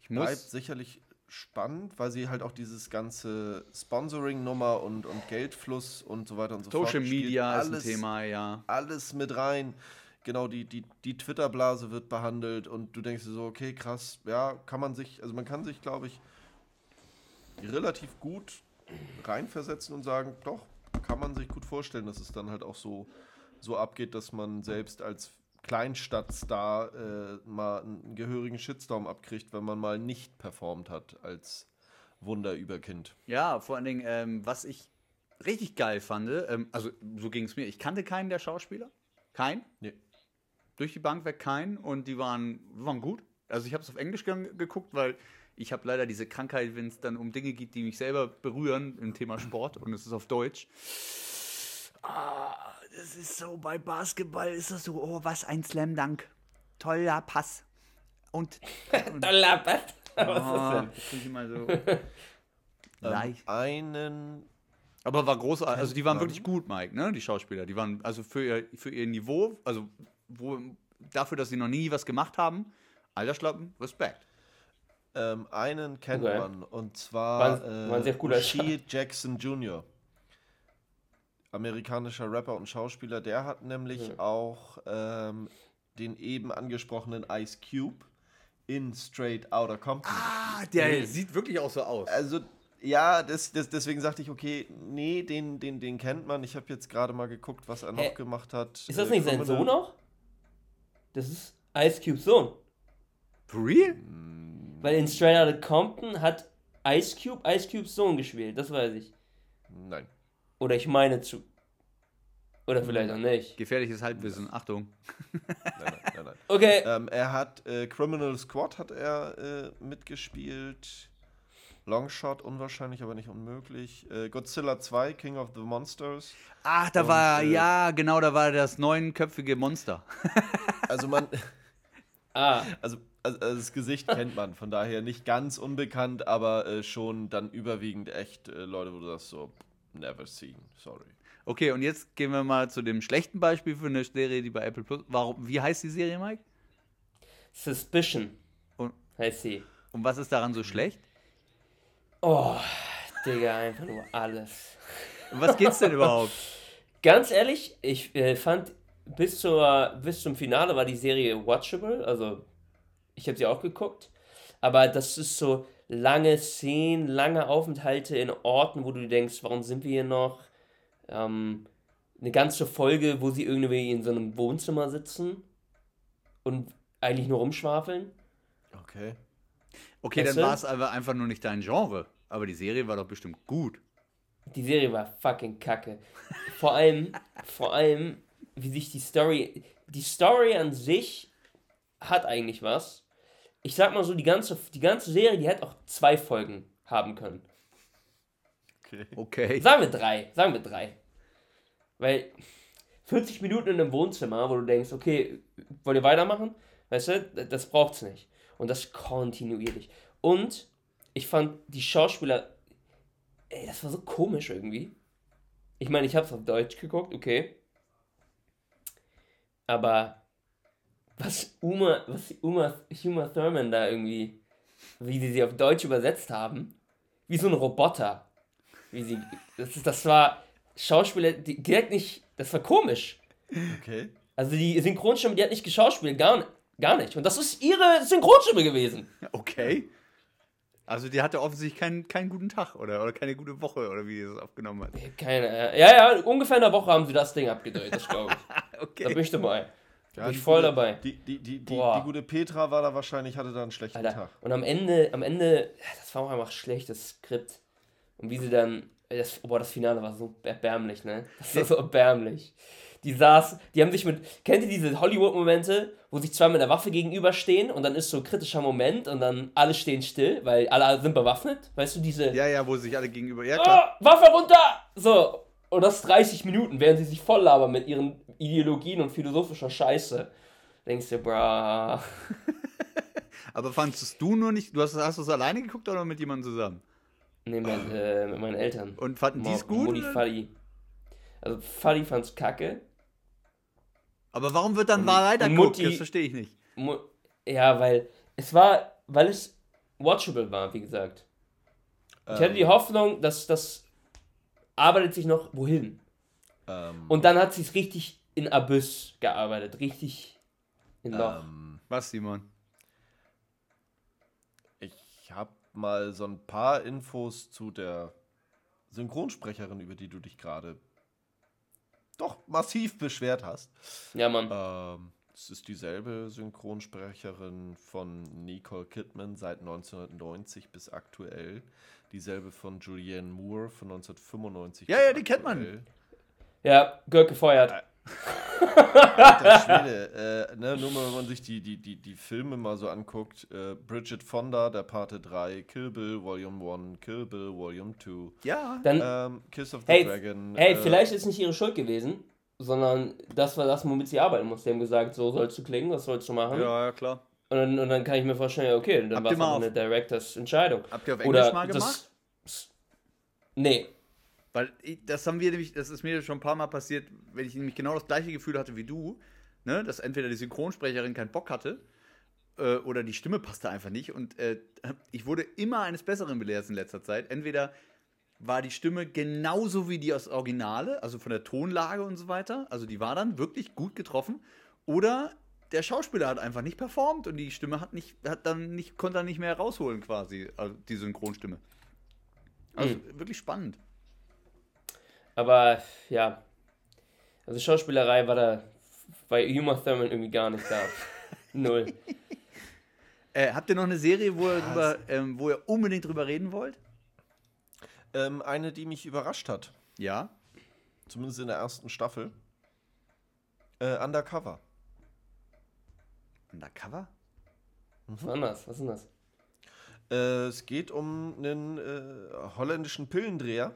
ich Bleibt muss, sicherlich spannend, weil sie halt auch dieses ganze Sponsoring-Nummer und, und Geldfluss und so weiter und so fort. Social Media ist ein alles- Thema, ja. alles mit rein. Genau, die, die, die Twitter-Blase wird behandelt und du denkst dir so, okay, krass, ja, kann man sich, also man kann sich, glaube ich, relativ gut reinversetzen und sagen, doch, kann man sich gut vorstellen, dass es dann halt auch so, so abgeht, dass man selbst als Kleinstadtstar äh, mal einen gehörigen Shitstorm abkriegt, wenn man mal nicht performt hat als Wunderüberkind. Ja, vor allen Dingen, ähm, was ich richtig geil fand, ähm, also so ging es mir, ich kannte keinen der Schauspieler. Kein. Nee. Durch die Bank weg keinen und die waren, waren gut. Also ich habe es auf Englisch ge geguckt, weil ich habe leider diese Krankheit, wenn es dann um Dinge geht, die mich selber berühren im Thema Sport und es ist auf Deutsch. Ah, das ist so, bei Basketball ist das so, oh, was ein Slam Dunk. Toller Pass. Und, *laughs* und Toller Pass. Was ist das denn? das ich immer so *laughs* Ähm, leicht. einen. Aber war großartig, also die waren wirklich gut, Mike, ne? Die Schauspieler. Die waren also für ihr, für ihr Niveau, also wo, dafür, dass sie noch nie was gemacht haben, Altersschlappen, Respekt. Ähm, einen kennt Okay. man und zwar War- Rashid Jackson Jr. Amerikanischer Rapper und Schauspieler. Der hat nämlich Ja. auch ähm, den eben angesprochenen Ice Cube in Straight Outta Compton. Ah, der Mhm. sieht wirklich auch so aus. Also ja, das, das, deswegen sagte ich, okay, nee, den, den, den kennt man. Ich habe jetzt gerade mal geguckt, was er noch Hä? gemacht hat. Ist das Äh, nicht sein Sohn auch? Das ist Ice Cubes Sohn. For real? Weil in Straight Outta Compton hat Ice Cube Ice Cubes Sohn gespielt, das weiß ich. Nein. Oder ich meine zu. Oder vielleicht auch nicht. Gefährliches Halbwissen, Achtung. *laughs* Nein, nein, nein, nein. Okay. Ähm, er hat äh, Criminal Squad hat er äh, mitgespielt. Longshot unwahrscheinlich, aber nicht unmöglich. Äh, Godzilla 2, King of the Monsters. Ach, da Und, war, äh, ja, genau, da war das neunköpfige Monster. Also man, Ah, *laughs* also, also also das Gesicht kennt man, von daher nicht ganz unbekannt, aber äh, schon dann überwiegend echt äh, Leute, wo du das so never seen, sorry. Okay, und jetzt gehen wir mal zu dem schlechten Beispiel für eine Serie, die bei Apple Plus. Warum, wie heißt die Serie, Mike? Suspicion Und, heißt sie. und was ist daran so schlecht? Oh, Digga, einfach nur alles. Um was geht's denn überhaupt? *laughs* Ganz ehrlich, ich äh, fand bis, zur, bis zum Finale war die Serie watchable. Also, ich habe sie auch geguckt. Aber das ist so lange Szenen, lange Aufenthalte in Orten, wo du denkst, warum sind wir hier noch? Ähm, eine ganze Folge, wo sie irgendwie in so einem Wohnzimmer sitzen und eigentlich nur rumschwafeln. Okay. Okay, Weißt dann war es aber einfach nur nicht dein Genre. Aber die Serie war doch bestimmt gut. Die Serie war fucking kacke. Vor allem, vor allem, wie sich die Story. Die Story an sich hat eigentlich was. Ich sag mal so, die ganze, die ganze Serie, die hätte auch zwei Folgen haben können. Okay. Okay. Sagen wir drei. Sagen wir drei. Weil 40 Minuten in einem Wohnzimmer, wo du denkst, okay, wollt ihr weitermachen? Weißt du, das braucht's nicht. Und das kontinuierlich. Und ich fand die Schauspieler, ey, das war so komisch irgendwie. Ich meine, ich hab's auf Deutsch geguckt, okay. Aber was Uma, was Uma, Uma Thurman da irgendwie, wie sie sie auf Deutsch übersetzt haben, wie so ein Roboter. Wie sie, das, ist, das war Schauspieler, die direkt nicht, das war komisch. Okay. Also die Synchronstimme, die hat nicht geschauspielt, gar, gar nicht. Und das ist ihre Synchronstimme gewesen. Okay. Also die hatte offensichtlich keinen, keinen guten Tag oder, oder keine gute Woche oder wie die das aufgenommen hat. Keine, äh, ja, ja, ungefähr in einer Woche haben sie das Ding abgedreht, das glaube ich. *laughs* Da Okay. bin ich dabei. Da bin ich voll gute, dabei. Die, die, die, die, die gute Petra war da wahrscheinlich, hatte da einen schlechten Alter. Tag. Und am Ende, am Ende, ja, das war auch einfach schlechtes Skript. Und wie sie dann, das, boah, das Finale war so erbärmlich, ne? Das war so erbärmlich. Die saß, die haben sich mit, kennt ihr diese Hollywood-Momente, wo sich zwei mit einer Waffe gegenüberstehen und dann ist so ein kritischer Moment und dann alle stehen still, weil alle sind bewaffnet? Weißt du, diese, Ja, ja, wo sich alle gegenüber. Ja, klar. ah, Waffe runter! So, und das 30 Minuten, während sie sich voll labern mit ihren Ideologien und philosophischer Scheiße. Denkst du, bra. *laughs* Aber fandest du nur nicht, du hast, hast du es alleine geguckt oder mit jemandem zusammen? Nee, mit, äh, mit meinen Eltern. Und fanden die es gut? Mutti? Fadi. Also Fadi fand's kacke. Aber warum wird dann Und mal weitergeguckt? Das verstehe ich nicht. Mu ja, weil es war, weil es watchable war, wie gesagt. Ich hatte die Hoffnung, dass das arbeitet sich noch wohin. Ähm, Und dann hat sie es richtig in Abyss gearbeitet, richtig in Loch. ähm, Was, Simon? ich habe mal so ein paar Infos zu der Synchronsprecherin, über die du dich gerade doch massiv beschwert hast. ja, Mann. Ähm, es ist dieselbe Synchronsprecherin von Nicole Kidman seit 1990 bis aktuell. Dieselbe von Julianne Moore von 1995. Ja, ja, die kennt man. Ja, Gürk gefeuert. Alter Schwede, äh, ne, nur mal, wenn man sich die, die, die, die Filme mal so anguckt. Äh, Bridget Fonda, der Pate 3, Kill Bill Volume 1, Kill Bill Volume 2, Ja. Dann, ähm, Kiss of the hey, Dragon. hey, äh, vielleicht ist nicht ihre Schuld gewesen, sondern das war das, womit sie arbeiten muss. Die haben gesagt, so sollst du klingen, das sollst du machen. Ja, ja, klar. Und, dann, und dann kann ich mir vorstellen, ja, okay, dann Habt war es eine Directors Entscheidung. Habt ihr auf Englisch Oder mal das- gemacht? Nee. Weil ich, das haben wir nämlich, das ist mir schon ein paar Mal passiert, wenn ich nämlich genau das gleiche Gefühl hatte wie du, ne, dass entweder die Synchronsprecherin keinen Bock hatte äh, oder die Stimme passte einfach nicht. Und äh, ich wurde immer eines Besseren belehrt in letzter Zeit. Entweder war die Stimme genauso wie die aus Originale, also von der Tonlage und so weiter, also die war dann wirklich gut getroffen, oder der Schauspieler hat einfach nicht performt und die Stimme hat nicht, hat dann nicht, konnte dann nicht mehr rausholen quasi, also die Synchronstimme. Also wirklich spannend. Aber ja. Also Schauspielerei war da bei Uma Thurman irgendwie gar nicht da. *laughs* Null. Äh, habt ihr noch eine Serie, wo ihr, drüber, ähm, wo ihr unbedingt drüber reden wollt? ähm, eine, die mich überrascht hat. Ja. Zumindest in der ersten Staffel. Äh, Undercover. Undercover? Was war denn das? Was ist denn das? Äh, es geht um einen äh, holländischen Pillendreher,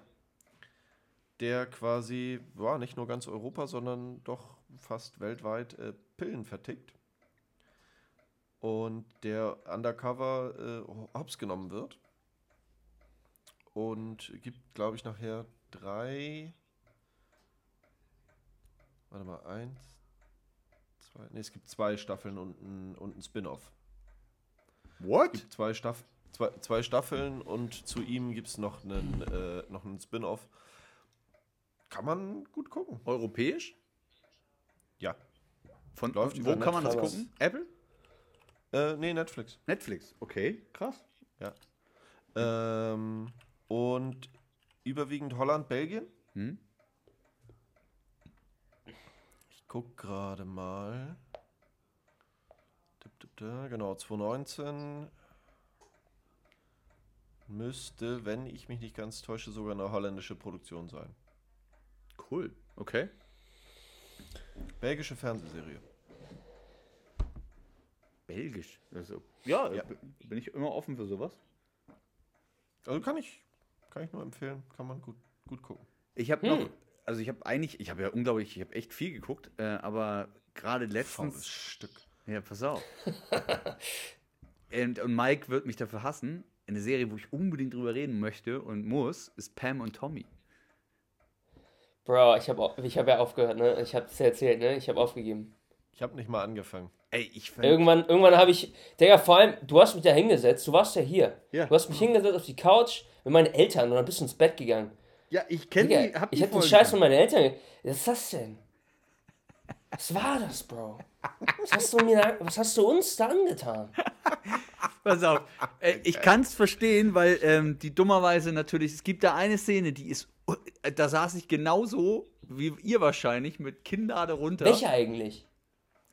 der quasi, ja, nicht nur ganz Europa, sondern doch fast weltweit äh, Pillen vertickt. Und der undercover äh, hops genommen wird. Und gibt, glaube ich, nachher drei. Warte mal, eins, zwei. Ne, es gibt zwei Staffeln und ein, und ein Spin-off What? gibt zwei, Staff zwei, zwei Staffeln und zu ihm gibt es noch einen, äh, noch einen Spin-off. Kann man gut gucken. Europäisch? Ja. Von, Läuft wo kann man das gucken? Apple? Äh, nee, Netflix. Netflix. Okay, krass. Ja. Ähm, und überwiegend Holland, Belgien. Hm? Ich guck gerade mal. Genau, 2019 müsste, wenn ich mich nicht ganz täusche, sogar eine holländische Produktion sein. Cool. Okay. Belgische Fernsehserie. Belgisch. Also, ja, Ja. bin ich immer offen für sowas. Also kann ich, kann ich nur empfehlen, kann man gut, gut gucken. Ich habe Hm. noch, also ich habe eigentlich, ich habe ja unglaublich, ich habe echt viel geguckt, äh, aber gerade letztens. Faules Stück. Ja, pass auf. *laughs* und, und Mike wird mich dafür hassen. Eine Serie, wo ich unbedingt drüber reden möchte und muss, ist Pam und Tommy. Bro, ich habe ich hab ja aufgehört, ne? Ich hab's ja erzählt, ne? Ich habe aufgegeben. Ich habe nicht mal angefangen. Ey, ich fand, Irgendwann, irgendwann habe ich. Digga, vor allem, du hast mich da hingesetzt, du warst ja hier. Ja. Du hast mich hingesetzt auf die Couch mit meinen Eltern und dann bist du ins Bett gegangen. Ja, ich kenne die, hab die ich hab den Folge Scheiß gesehen. von meinen Eltern. Was ist das denn? Was war das, Bro? Was hast du mir, was hast du uns da angetan? *laughs* Pass auf. Äh, ich kann es verstehen, weil ähm, die dummerweise natürlich, es gibt da eine Szene, die ist, äh, da saß ich genauso wie ihr wahrscheinlich mit Kinnlade runter. Welche eigentlich?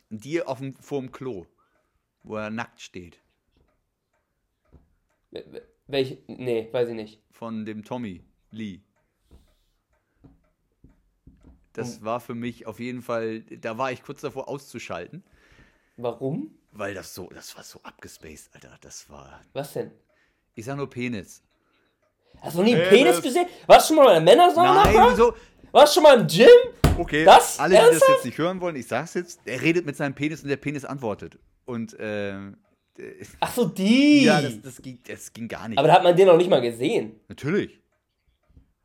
Die auf dem, vorm Klo, wo er nackt steht. Wel- wel- Welche? Nee, weiß ich nicht. Von dem Tommy Lee. Das war für mich auf jeden Fall, da war ich kurz davor auszuschalten, Warum? weil das so, das war so abgespaced, Alter. Das war, Was denn? ich sag nur Penis. Hast du noch nie einen Penis. Penis gesehen? Warst du schon mal in der Männersauna? Nein, wieso? Warst du schon mal im Gym? Okay, Das? alle, die das Ernsthaft? jetzt nicht hören wollen, ich sag's jetzt, er redet mit seinem Penis und der Penis antwortet. Und, ähm, äh, Ach so, die. ja, das, das, ging, das ging gar nicht. Aber da hat man den noch nicht mal gesehen. Natürlich.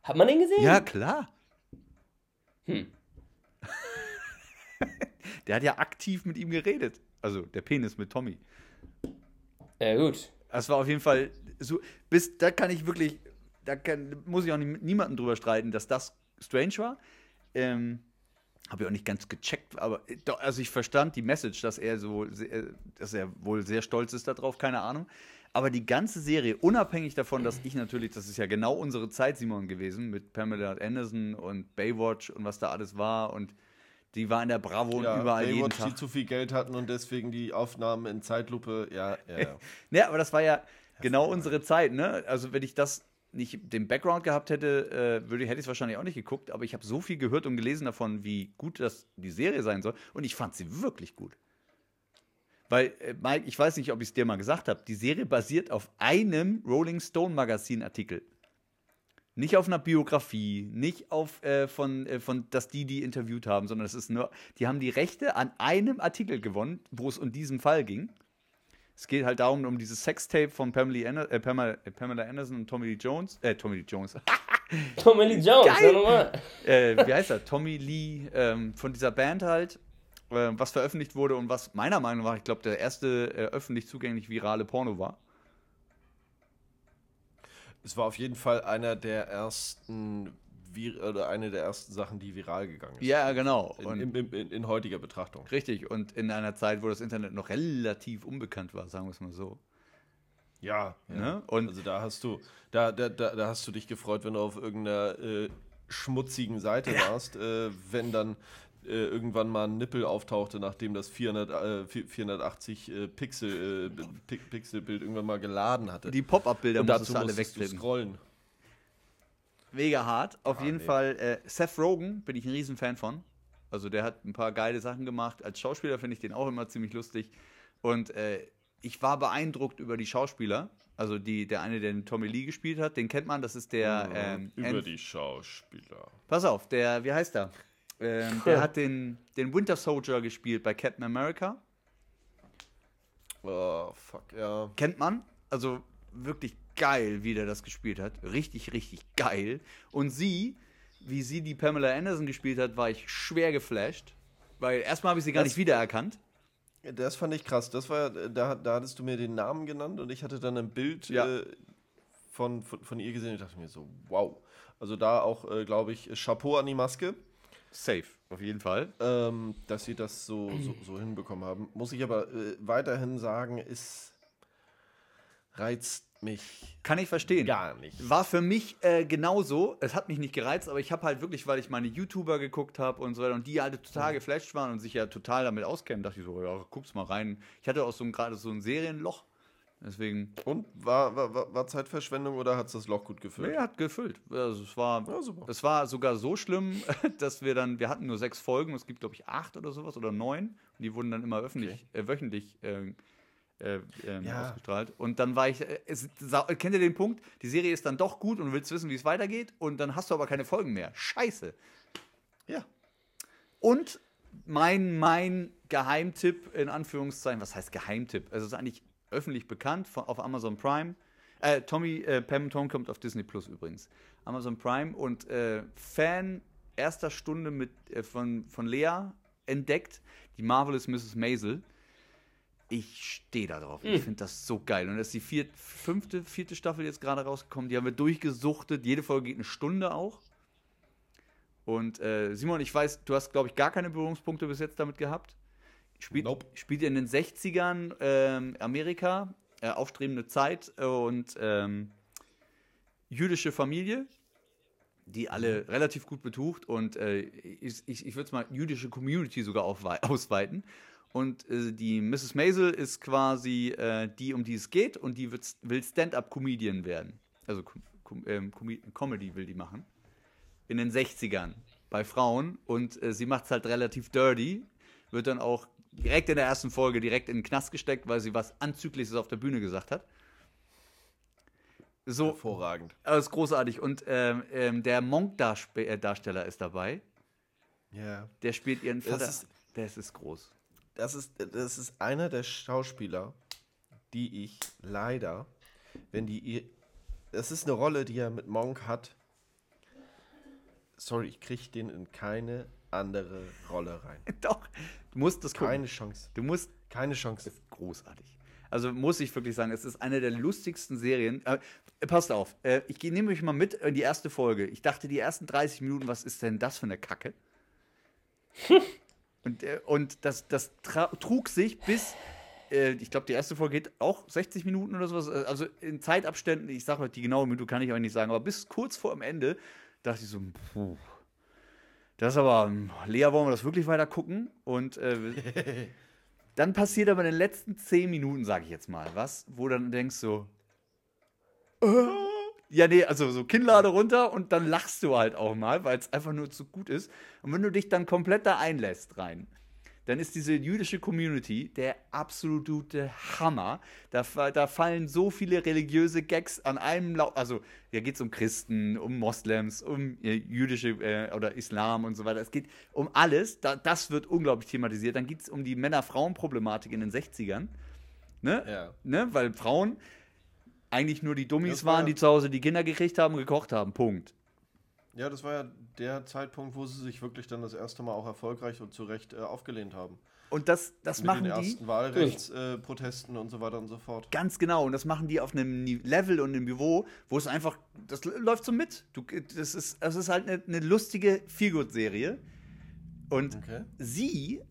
Hat man den gesehen? Ja, klar. Hm. *laughs* Der hat ja aktiv mit ihm geredet. Also der Penis mit Tommy. Ja, gut. Das war auf jeden Fall so. Bis da kann ich wirklich, da kann, muss ich auch nicht, mit niemandem drüber streiten, dass das strange war. Ähm, habe ich auch nicht ganz gecheckt, aber äh, also ich verstand die Message, dass er so, sehr, dass er wohl sehr stolz ist darauf, keine Ahnung. Aber die ganze Serie, unabhängig davon, dass ich natürlich, das ist ja genau unsere Zeit, Simon, gewesen, mit Pamela Anderson und Baywatch und was da alles war und die war in der Bravo und Ja, überall jeden Baywatch, Tag. die zu viel Geld hatten und deswegen die Aufnahmen in Zeitlupe, ja, ja, ja. *laughs* Ja, aber das war ja genau unsere Zeit, ne? Also wenn ich das nicht den Background gehabt hätte, äh, würde, hätte ich es wahrscheinlich auch nicht geguckt, aber ich habe so viel gehört und gelesen davon, wie gut das die Serie sein soll und ich fand sie wirklich gut. Weil, äh, Mike, ich weiß nicht, ob ich es dir mal gesagt habe, die Serie basiert auf einem Rolling Stone Magazin Artikel. Nicht auf einer Biografie, nicht auf äh, von, äh, von, dass die die interviewt haben, sondern es ist nur, die haben die Rechte an einem Artikel gewonnen, wo es um diesen Fall ging. Es geht halt darum, um dieses Sextape von Pamela, Ander äh, Pamela, äh, Pamela Anderson und Tommy Lee Jones. Äh, Tommy Lee Jones. *laughs* Tommy Lee Jones, Geil. äh, wie heißt er? Tommy Lee ähm, von dieser Band halt, äh, was veröffentlicht wurde und was meiner Meinung nach, ich glaube, der erste äh, öffentlich zugänglich virale Porno war. Es war auf jeden Fall einer der ersten, vir oder eine der ersten Sachen, die viral gegangen ist. Ja, genau. In, in, in, in, heutiger Betrachtung. richtig. Und in einer Zeit, wo das Internet noch relativ unbekannt war, sagen wir es mal so. Ja, ja. Ne? Und Also da hast du, da, da, da, da hast du dich gefreut, wenn du auf irgendeiner äh, schmutzigen Seite warst, äh, wenn dann äh, irgendwann mal ein Nippel auftauchte, nachdem das 400, äh, 480 äh, Pixel, äh, Pi Pixelbild irgendwann mal geladen hatte. die Pop-Up-Bilder Und musstest dazu du alle wegflippen. scrollen. Mega hart. Auf Ah, jeden nee. Fall, äh, Seth Rogen bin ich ein Riesenfan von. Also der hat ein paar geile Sachen gemacht. Als Schauspieler finde ich den auch immer ziemlich lustig. Und ich war beeindruckt über die Schauspieler. Also die, der eine, der den Tommy Lee gespielt hat, den kennt man, das ist der ähm, Über Anth- die Schauspieler. Pass auf, der, wie heißt er? Ähm, *laughs* der hat den, den Winter Soldier gespielt bei Captain America. Oh, fuck, ja. Kennt man. Also wirklich geil, wie der das gespielt hat. Richtig, richtig geil. Und sie, wie sie die Pamela Anderson gespielt hat, war ich schwer geflasht. Weil erstmal habe ich sie gar Das- nicht wiedererkannt. Das fand ich krass. Das war, da, da hattest du mir den Namen genannt und ich hatte dann ein Bild Ja. äh, von, von, von ihr gesehen und dachte mir so, wow. Also da auch, äh, glaube ich, Chapeau an die Maske, Safe, auf jeden Fall. ähm, dass sie das so, so, so hinbekommen haben. Muss ich aber äh, weiterhin sagen, ist reizt mich Kann ich verstehen. gar nicht. War für mich äh, genauso. Es hat mich nicht gereizt, aber ich habe halt wirklich, weil ich meine YouTuber geguckt habe und so weiter und die halt total geflasht waren und sich ja total damit auskennen, dachte ich so, ja, guck's mal rein. Ich hatte auch so ein, gerade so ein Serienloch. Deswegen, Und war, war, war- Zeitverschwendung oder hat es das Loch gut gefüllt? nee, hat gefüllt. Also es war, Ja, es war sogar so schlimm, *laughs* dass wir dann, wir hatten nur sechs Folgen, es gibt glaube ich acht oder sowas oder neun und die wurden dann immer öffentlich, äh, wöchentlich äh, äh, ähm, Ja. ausgestrahlt. Und dann war ich, äh, es, kennt ihr den Punkt? Die Serie ist dann doch gut und du willst wissen, wie es weitergeht und dann hast du aber keine Folgen mehr. Scheiße. Ja. Und mein, mein Geheimtipp, in Anführungszeichen, was heißt Geheimtipp? Also es ist eigentlich öffentlich bekannt von, auf Amazon Prime. Äh, Tommy, äh, Pam Tom kommt auf Disney Plus übrigens. Amazon Prime und äh, Fan erster Stunde mit, äh, von, von Lea entdeckt, die Marvelous Mrs. Maisel. Ich stehe da drauf. Ich finde das so geil. Und das ist die vierte, fünfte, vierte Staffel jetzt gerade rausgekommen. Die haben wir durchgesuchtet. Jede Folge geht eine Stunde auch. Und äh, Simon, ich weiß, du hast, glaube ich, gar keine Berührungspunkte bis jetzt damit gehabt. Spielt, Nope. spielt in den 60ern ähm, Amerika, äh, aufstrebende Zeit und ähm, jüdische Familie, die alle relativ gut betucht und äh, ich, ich, ich würde es mal jüdische Community sogar *laughs* ausweiten. Und äh, die Mrs. Maisel ist quasi äh, die, um die es geht und die wird, will Stand-up-Comedian werden. Also Com Com ähm, Com Comedy will die machen in den 60ern bei Frauen und äh, sie macht es halt relativ dirty, wird dann auch direkt in der ersten Folge direkt in den Knast gesteckt, weil sie was Anzügliches auf der Bühne gesagt hat. So, Hervorragend. das ist großartig. Und ähm, ähm, der Monk-Darsteller ist dabei. Ja. Der spielt ihren Das Vater. ist- Das ist groß. Das ist, das ist einer der Schauspieler, die ich leider, wenn die ihr. Das ist eine Rolle, die er mit Monk hat. Sorry, ich kriege den in keine andere Rolle rein. *laughs* Doch, du musst das gucken. Keine Chance. Du musst Keine Chance. ist großartig. Also muss ich wirklich sagen, es ist eine der lustigsten Serien. Äh, passt auf, äh, ich nehme euch mal mit in die erste Folge. Ich dachte, die ersten 30 Minuten, was ist denn das für eine Kacke? *laughs* und äh, und das, das trug sich bis, äh, ich glaube, die erste Folge geht auch 60 Minuten oder sowas. äh, Also in Zeitabständen, ich sage euch die genaue Minute, kann ich euch nicht sagen, aber bis kurz vor dem Ende dachte ich so, puh. Das ist aber, ähm, Lea, wollen wir das wirklich weiter gucken? Und äh, *laughs* dann passiert aber in den letzten zehn Minuten, sage ich jetzt mal, was, wo dann denkst so, äh, Ja, nee, also so Kinnlade runter und dann lachst du halt auch mal, weil es einfach nur zu gut ist. Und wenn du dich dann komplett da einlässt rein, dann ist diese jüdische Community der absolute Hammer. Da, da fallen so viele religiöse Gags an einem Lau Also, da geht es um Christen, um Moslems, um äh, jüdische äh, oder Islam und so weiter. Es geht um alles. Da, das wird unglaublich thematisiert. Dann geht es um die Männer-Frauen-Problematik in den 60ern. Ne? Ja. Ne? Weil Frauen eigentlich nur die Dummies war- waren, die zu Hause die Kinder gekriegt haben und gekocht haben. Punkt. Ja, das war ja der Zeitpunkt, wo sie sich wirklich dann das erste Mal auch erfolgreich und zu Recht äh, aufgelehnt haben. Und das, das Mit machen den die. ersten Wahlrechtsprotesten äh, und so weiter und so fort. Ganz genau. Und das machen die auf einem Level und einem Niveau, wo es einfach, das läuft so mit. Du, das, ist, das ist halt eine, eine lustige Feelgood-Serie. Und Okay. sie,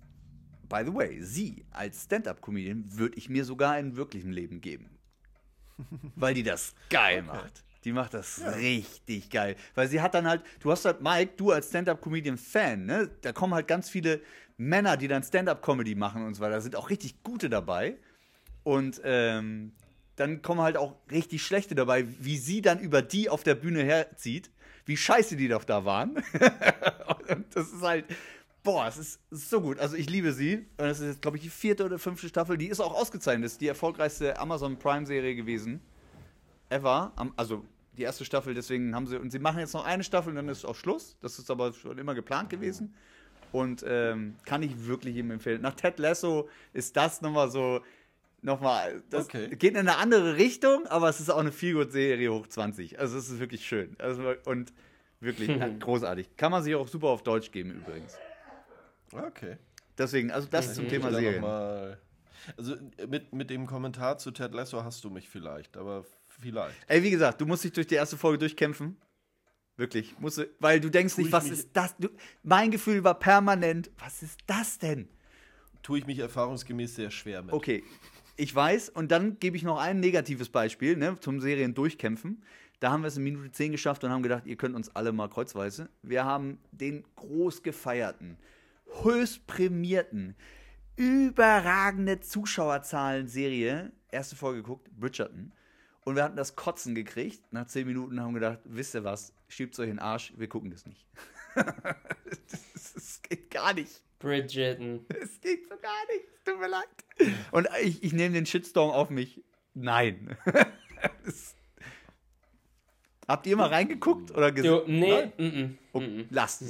by the way, sie als Stand-Up-Comedian würde ich mir sogar im wirklichen Leben geben. *laughs* Weil die das geil macht. Die macht das richtig geil. Weil sie hat dann halt, du hast halt, Mike, du als Stand-Up-Comedian-Fan, ne? Da kommen halt ganz viele Männer, die dann Stand-Up-Comedy machen und so weiter. Da sind auch richtig gute dabei. Und ähm, dann kommen halt auch richtig schlechte dabei, wie sie dann über die auf der Bühne herzieht, wie scheiße die doch da waren. *laughs* und das ist halt, boah, es ist so gut. Also ich liebe sie. Und das ist jetzt, glaube ich, die vierte oder fünfte Staffel. Die ist auch ausgezeichnet. Das ist die erfolgreichste Amazon Prime-Serie gewesen. Ever. Also die erste Staffel, deswegen haben sie, und sie machen jetzt noch eine Staffel und dann ist auch Schluss. Das ist aber schon immer geplant gewesen. Und ähm, kann ich wirklich jedem empfehlen. Nach Ted Lasso ist das nochmal so, nochmal, das Okay. geht in eine andere Richtung, aber es ist auch eine Feelgood-Serie hoch 20. Also es ist wirklich schön. Also, und wirklich ja, *laughs* großartig. Kann man sich auch super auf Deutsch geben übrigens. Okay. Deswegen, also das zum Ich Thema will also äh, mit, mit dem Kommentar zu Ted Lasso hast du mich vielleicht, aber vielleicht. Ey, wie gesagt, du musst dich durch die erste Folge durchkämpfen. Wirklich. Musst du, weil du denkst Tu nicht, ich was mich- ist das? Du, mein Gefühl war permanent, was ist das denn? Tue ich mich erfahrungsgemäß sehr schwer mit. Okay, ich weiß. Und dann gebe ich noch ein negatives Beispiel ne, zum Serien durchkämpfen. Da haben wir es in Minute 10 geschafft und haben gedacht, ihr könnt uns alle mal kreuzweise. Wir haben den groß gefeierten, höchst prämierten, überragende Zuschauerzahlen-Serie, erste Folge geguckt, Bridgerton. Und wir hatten das Kotzen gekriegt. Nach 10 Minuten haben wir gedacht, wisst ihr was, schiebt euch in den Arsch, wir gucken das nicht. das, *laughs* das geht gar nicht. Bridgerton. Es geht so gar nicht. Tut mir leid. Und ich, ich nehme den Shitstorm auf mich. Nein. *laughs* Das- Habt ihr mal reingeguckt oder gesagt? nee, mm -mm, Oh, mm -mm. lasst.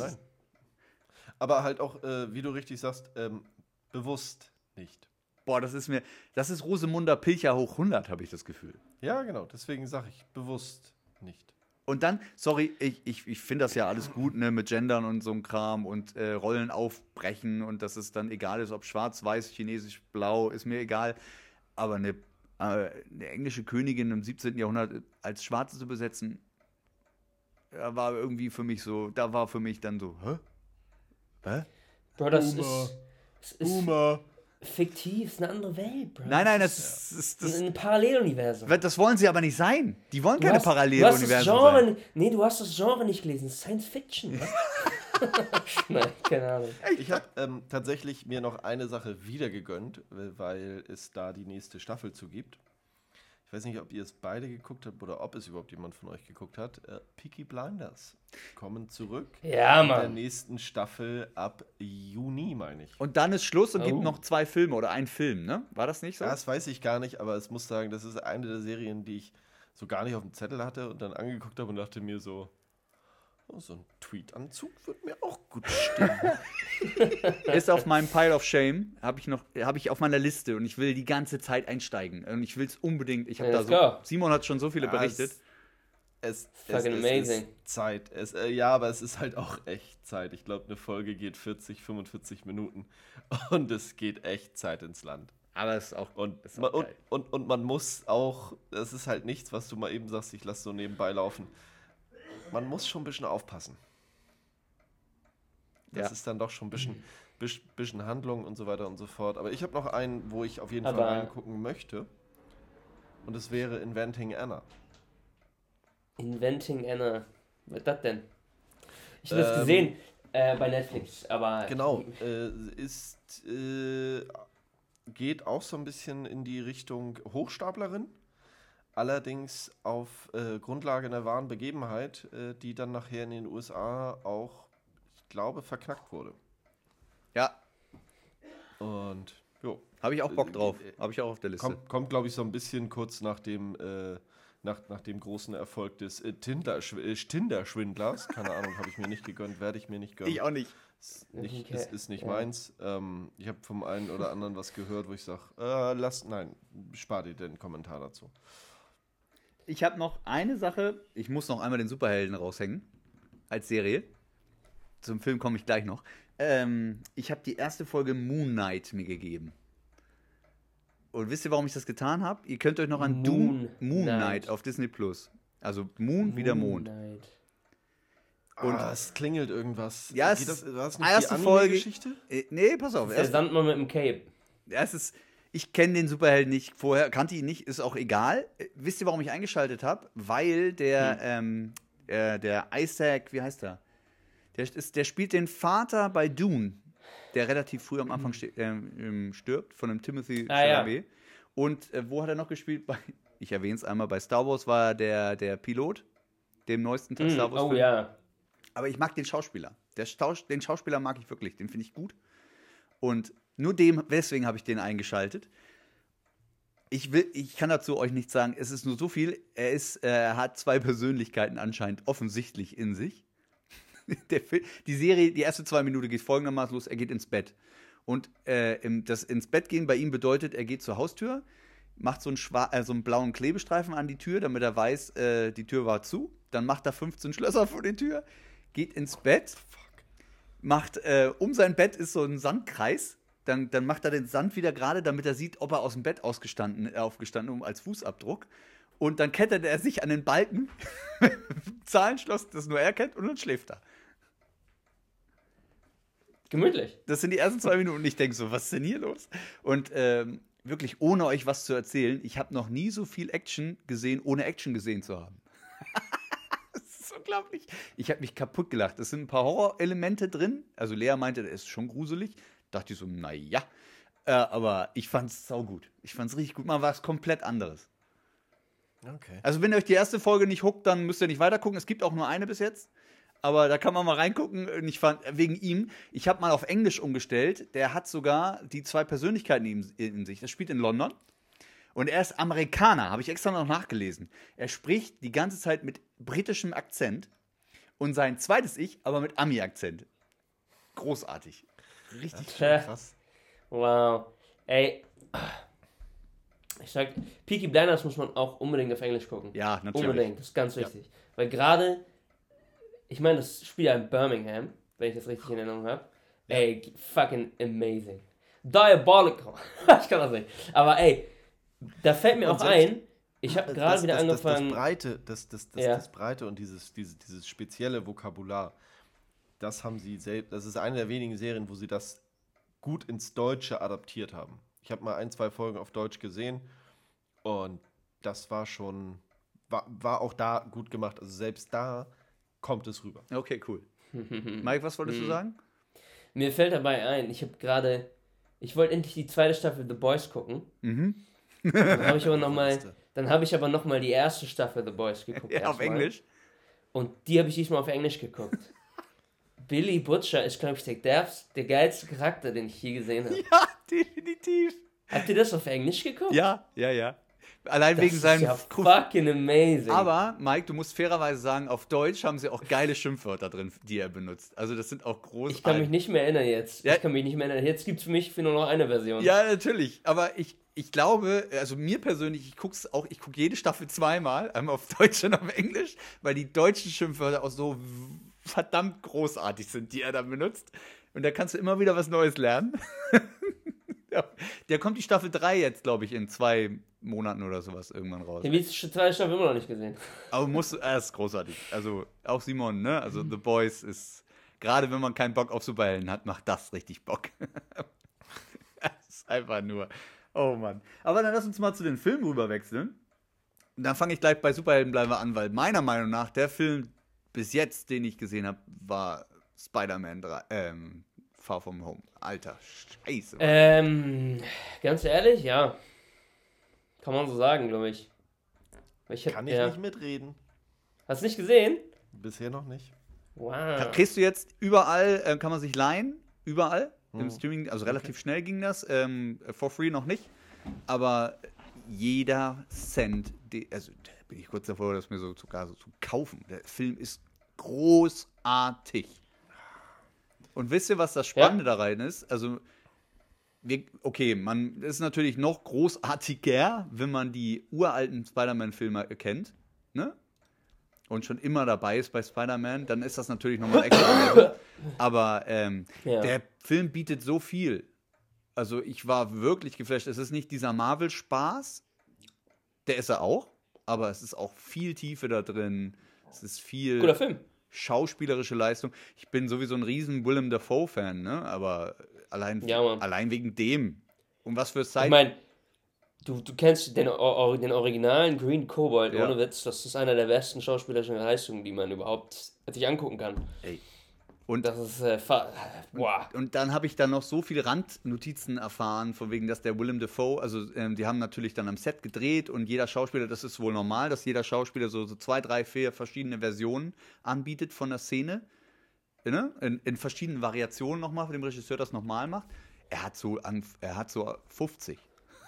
Aber halt auch, äh, wie du richtig sagst, ähm, bewusst nicht. Boah, das ist mir, das ist Rosemunder Pilcher hoch 100, habe ich das Gefühl. Ja, genau. Deswegen sage ich bewusst nicht. Und dann, sorry, ich, ich, ich finde das ja alles gut, ne, mit Gendern und so einem Kram und äh, Rollen aufbrechen und dass es dann egal ist, ob schwarz, weiß, chinesisch, blau, ist mir egal. Aber eine, äh, eine englische Königin im 17. Jahrhundert als Schwarze zu besetzen, da war irgendwie für mich so, da war für mich dann so, hä? Hä? Bro, das ist, es ist Boomer. fiktiv, es ist eine andere Welt, Bro. Nein, nein, das ist, Das ist das, ein Paralleluniversum. das wollen sie aber nicht sein. Die wollen Du keine hast- du hast das Paralleluniversen Genre, sein. Nee, du hast das Genre nicht gelesen. Science Fiction. Ne? *laughs* Nein, keine Ahnung. Ich habe ähm, tatsächlich mir noch eine Sache wieder gegönnt, äh, weil es da die nächste Staffel zu gibt. Ich weiß nicht, ob ihr es beide geguckt habt oder ob es überhaupt jemand von euch geguckt hat. Äh, Peaky Blinders kommen zurück. Ja, In der Mann. nächsten Staffel ab Juni, meine ich. Und dann ist Schluss und Oh. gibt noch zwei Filme oder einen Film, ne? War das nicht so? Das weiß ich gar nicht, aber es muss sagen, das ist eine der Serien, die ich so gar nicht auf dem Zettel hatte und dann angeguckt habe und dachte mir so, so ein Tweetanzug wird mir auch gut stehen. *laughs* ist auf meinem Pile of Shame, habe ich noch, habe ich auf meiner Liste und ich will die ganze Zeit einsteigen und ich will es unbedingt. Ich habe da Let's so, go. Simon hat schon so viele Ja, berichtet. Es, es, Fucking es amazing. ist Zeit. Es, äh, ja, aber es ist halt auch echt Zeit. Ich glaube, eine Folge geht 40, 45 Minuten *laughs* und es geht echt Zeit ins Land. Aber es ist auch Und, ist auch man, und, geil. und, und man muss auch, das ist halt nichts, was du mal eben sagst, ich lasse so nebenbei laufen. Man muss schon ein bisschen aufpassen. Das Ja. ist dann doch schon ein bisschen, bisschen, Handlung und so weiter und so fort. Aber ich habe noch einen, wo ich auf jeden Fall Aber- reingucken möchte. Und es wäre Inventing Anna. Inventing Anna. Was ist das denn? Ich habe das Ähm, gesehen äh, bei Netflix, aber. Genau, äh, ist, äh, geht auch so ein bisschen in die Richtung Hochstaplerin, allerdings auf äh, Grundlage einer wahren Begebenheit, äh, die dann nachher in den USA auch, ich glaube, verknackt wurde. Ja, Und jo, habe ich auch Bock drauf. Habe ich auch auf der Liste. kommt, kommt glaube ich, so ein bisschen kurz nach dem, äh, nach, nach dem großen Erfolg des äh, Tinder-Schw- äh, Tinder-Schwindlers. Keine Ahnung, habe ich mir nicht gegönnt, werde ich mir nicht gönnen. Ich auch nicht. Ist nicht, Okay. ist, ist nicht Ja. meins. Ähm, ich habe vom einen oder anderen was gehört, wo ich sage, äh, lass, nein, spar dir den Kommentar dazu. Ich habe noch eine Sache. Ich muss noch einmal den Superhelden raushängen. Als Serie. Zum Film komme ich gleich noch. Ähm, ich habe die erste Folge Moon Knight mir gegeben. Und wisst ihr, warum ich das getan habe? Ihr könnt euch noch an Moon Doom, Moon Knight. Knight auf Disney Plus. Also Moon, wieder Mond. Knight. Und ah, es klingelt irgendwas. Ja, es Geht das, ist- war das nicht erste die Folge- Geschichte? Äh, nee, pass auf. Der Erst, Sandmann mit dem Cape. erstes, ich kenne den Superhelden nicht vorher, kannte ihn nicht, ist auch egal. Äh, Wisst ihr, warum ich eingeschaltet habe? Weil der, ähm, äh, der Isaac, wie heißt er? Der, ist, der spielt den Vater bei Dune, der relativ früh am Anfang ähm, stirbt, von dem Timothy Ah, ja. Chalamet. Und äh, wo hat er noch gespielt? Bei, *laughs* ich erwähne es einmal, bei Star Wars war er der, der Pilot, dem neuesten Teil Hm, Star Wars. oh ja. Aber ich mag den Schauspieler. Der Staus den Schauspieler mag ich wirklich. Den finde ich gut. Und nur dem, deswegen habe ich den eingeschaltet. Ich, will, ich kann dazu euch nicht sagen, es ist nur so viel. Er, ist, äh, er hat zwei Persönlichkeiten anscheinend offensichtlich in sich. *laughs* Der, Fil- die Serie, die erste zwei Minuten geht folgendermaßen los: Er geht ins Bett. Und äh, das ins Bett gehen bei ihm bedeutet, er geht zur Haustür, macht so einen, äh, so einen blauen Klebestreifen an die Tür, damit er weiß, äh, die Tür war zu. Dann macht er 15 Schlösser vor die Tür, geht ins Bett, macht äh, um sein Bett ist so ein Sandkreis. Dann, dann macht er den Sand wieder gerade, damit er sieht, ob er aus dem Bett ausgestanden, äh, aufgestanden um als Fußabdruck. Und dann kettet er sich an den Balken, *laughs* Zahlenschloss, das nur er kennt, und dann schläft er. Gemütlich. Das sind die ersten zwei Minuten ich denke so, was ist denn hier los? Und ähm, wirklich, ohne euch was zu erzählen, ich habe noch nie so viel Action gesehen, ohne Action gesehen zu haben. *laughs* das ist unglaublich. Ich habe mich kaputt gelacht. Es sind ein paar Horrorelemente drin. Also Lea meinte, das ist schon gruselig. Dachte ich so, naja. Äh, aber ich fand es saugut. Ich fand es richtig gut. Mal was komplett anderes. Okay. Also wenn euch die erste Folge nicht huckt, dann müsst ihr nicht weiter gucken. Es gibt auch nur eine bis jetzt. Aber da kann man mal reingucken. Und ich fand, wegen ihm, ich habe mal auf Englisch umgestellt. Der hat sogar die zwei Persönlichkeiten in, in sich. Das spielt in London. Und er ist Amerikaner, habe ich extra noch nachgelesen. Er spricht die ganze Zeit mit britischem Akzent. Und sein zweites Ich, aber mit Ami-Akzent. Großartig. Richtig. *laughs* Tja. Krass. Wow. Ey. Ich sag, Peaky Blinders muss man auch unbedingt auf Englisch gucken. Ja, natürlich. Unbedingt, das ist ganz wichtig. Weil gerade, ich meine, das Spiel ja in Birmingham, wenn ich das richtig in Erinnerung habe. Ey, fucking amazing. Diabolical. *laughs* ich kann das nicht. Aber ey, da fällt mir Und auch ein, ich habe Das- gerade das, wieder das, das, angefangen. Das Breite, das, das, das, Ja. das Breite und dieses, dieses, dieses spezielle Vokabular, das haben sie selbst, das ist eine der wenigen Serien, wo sie das gut ins Deutsche adaptiert haben. Ich habe mal ein, zwei Folgen auf Deutsch gesehen und das war schon, war, war auch da gut gemacht. Also selbst da kommt es rüber. Okay, cool. *laughs* Mike, was wolltest du sagen? Mir fällt dabei ein, ich habe gerade, ich wollte endlich die zweite Staffel The Boys gucken. Mhm. Dann habe ich aber *laughs* noch mal, Verrückte. dann habe ich aber noch mal die erste Staffel The Boys geguckt. *laughs* Ja, auf erstmal. Englisch. Und die habe ich diesmal auf Englisch geguckt. Billy Butcher ist, glaube ich, der, der, der geilste Charakter, den ich je gesehen habe. *laughs* Ja, definitiv. Habt ihr das auf Englisch geguckt? Ja, ja, ja. Allein das wegen ist seinem ja fucking amazing. Aber, Mike, du musst fairerweise sagen, auf Deutsch haben sie auch geile Schimpfwörter drin, die er benutzt. Also das sind auch große. ich kann mich nicht mehr erinnern jetzt. Ja. Ich kann mich nicht mehr erinnern. Jetzt gibt es für mich nur noch eine Version. Ja, natürlich. Aber ich, ich glaube, also mir persönlich, ich guck's auch, ich gucke jede Staffel zweimal, einmal auf Deutsch und auf Englisch, weil die deutschen Schimpfwörter auch so verdammt großartig sind, die er da benutzt. Und da kannst du immer wieder was Neues lernen. *laughs* der kommt die Staffel 3 jetzt, glaube ich, in zwei Monaten oder sowas irgendwann raus. Den zweite Staffel immer noch nicht gesehen. *laughs* Aber muss, er ist großartig. Also auch Simon, ne? Also The Boys ist, gerade wenn man keinen Bock auf Superhelden hat, macht das richtig Bock. *laughs* das ist einfach nur, oh Mann. Aber dann lass uns mal zu den Filmen rüber wechseln. Und dann fange ich gleich bei Superhelden bleiben wir an, weil meiner Meinung nach der Film bis jetzt, den ich gesehen habe, war Spider-Man 3, ähm, Far From Home. Alter, scheiße. Ähm, ganz ehrlich, ja. Kann man so sagen, glaube ich. Ich hab, Kann ich ja. nicht mitreden. Hast du nicht gesehen? Bisher noch nicht. Wow. Kriegst du jetzt überall, äh, kann man sich leihen, überall im Hm. Streaming, also relativ schnell ging das, ähm, for free noch nicht, aber jeder Cent, die, also bin ich kurz davor, das mir so sogar so zu kaufen. Der Film ist großartig. Und wisst ihr, was das Spannende daran ist? Also, wir, okay, man ist natürlich noch großartiger, wenn man die uralten Spider-Man-Filme kennt, ne? Und schon immer dabei ist bei Spider-Man, dann ist das natürlich nochmal extra. *coughs* Aber ähm, Ja. der Film bietet so viel. Also ich war wirklich geflasht. Es ist nicht dieser Marvel-Spaß, der ist er auch, aber es ist auch viel Tiefe da drin. Es ist viel Guter Film. schauspielerische Leistung. Ich bin sowieso ein riesen Willem Dafoe-Fan, ne? Aber allein, Ja, allein wegen dem. Und was für Zeit. Ich meine, du, du kennst den, den originalen Green Kobold, Ja. ohne Witz. Das ist einer der besten schauspielerischen Leistungen, die man überhaupt sich angucken kann. Ey. Und, Das ist, äh, boah. und dann habe ich dann noch so viele Randnotizen erfahren, von wegen, dass der Willem Dafoe, also ähm, die haben natürlich dann am Set gedreht und jeder Schauspieler, das ist wohl normal, dass jeder Schauspieler so, so zwei, drei, vier verschiedene Versionen anbietet von der Szene. Ne? In, in verschiedenen Variationen nochmal, wenn dem Regisseur das nochmal macht. Er hat so, an, er hat so 50.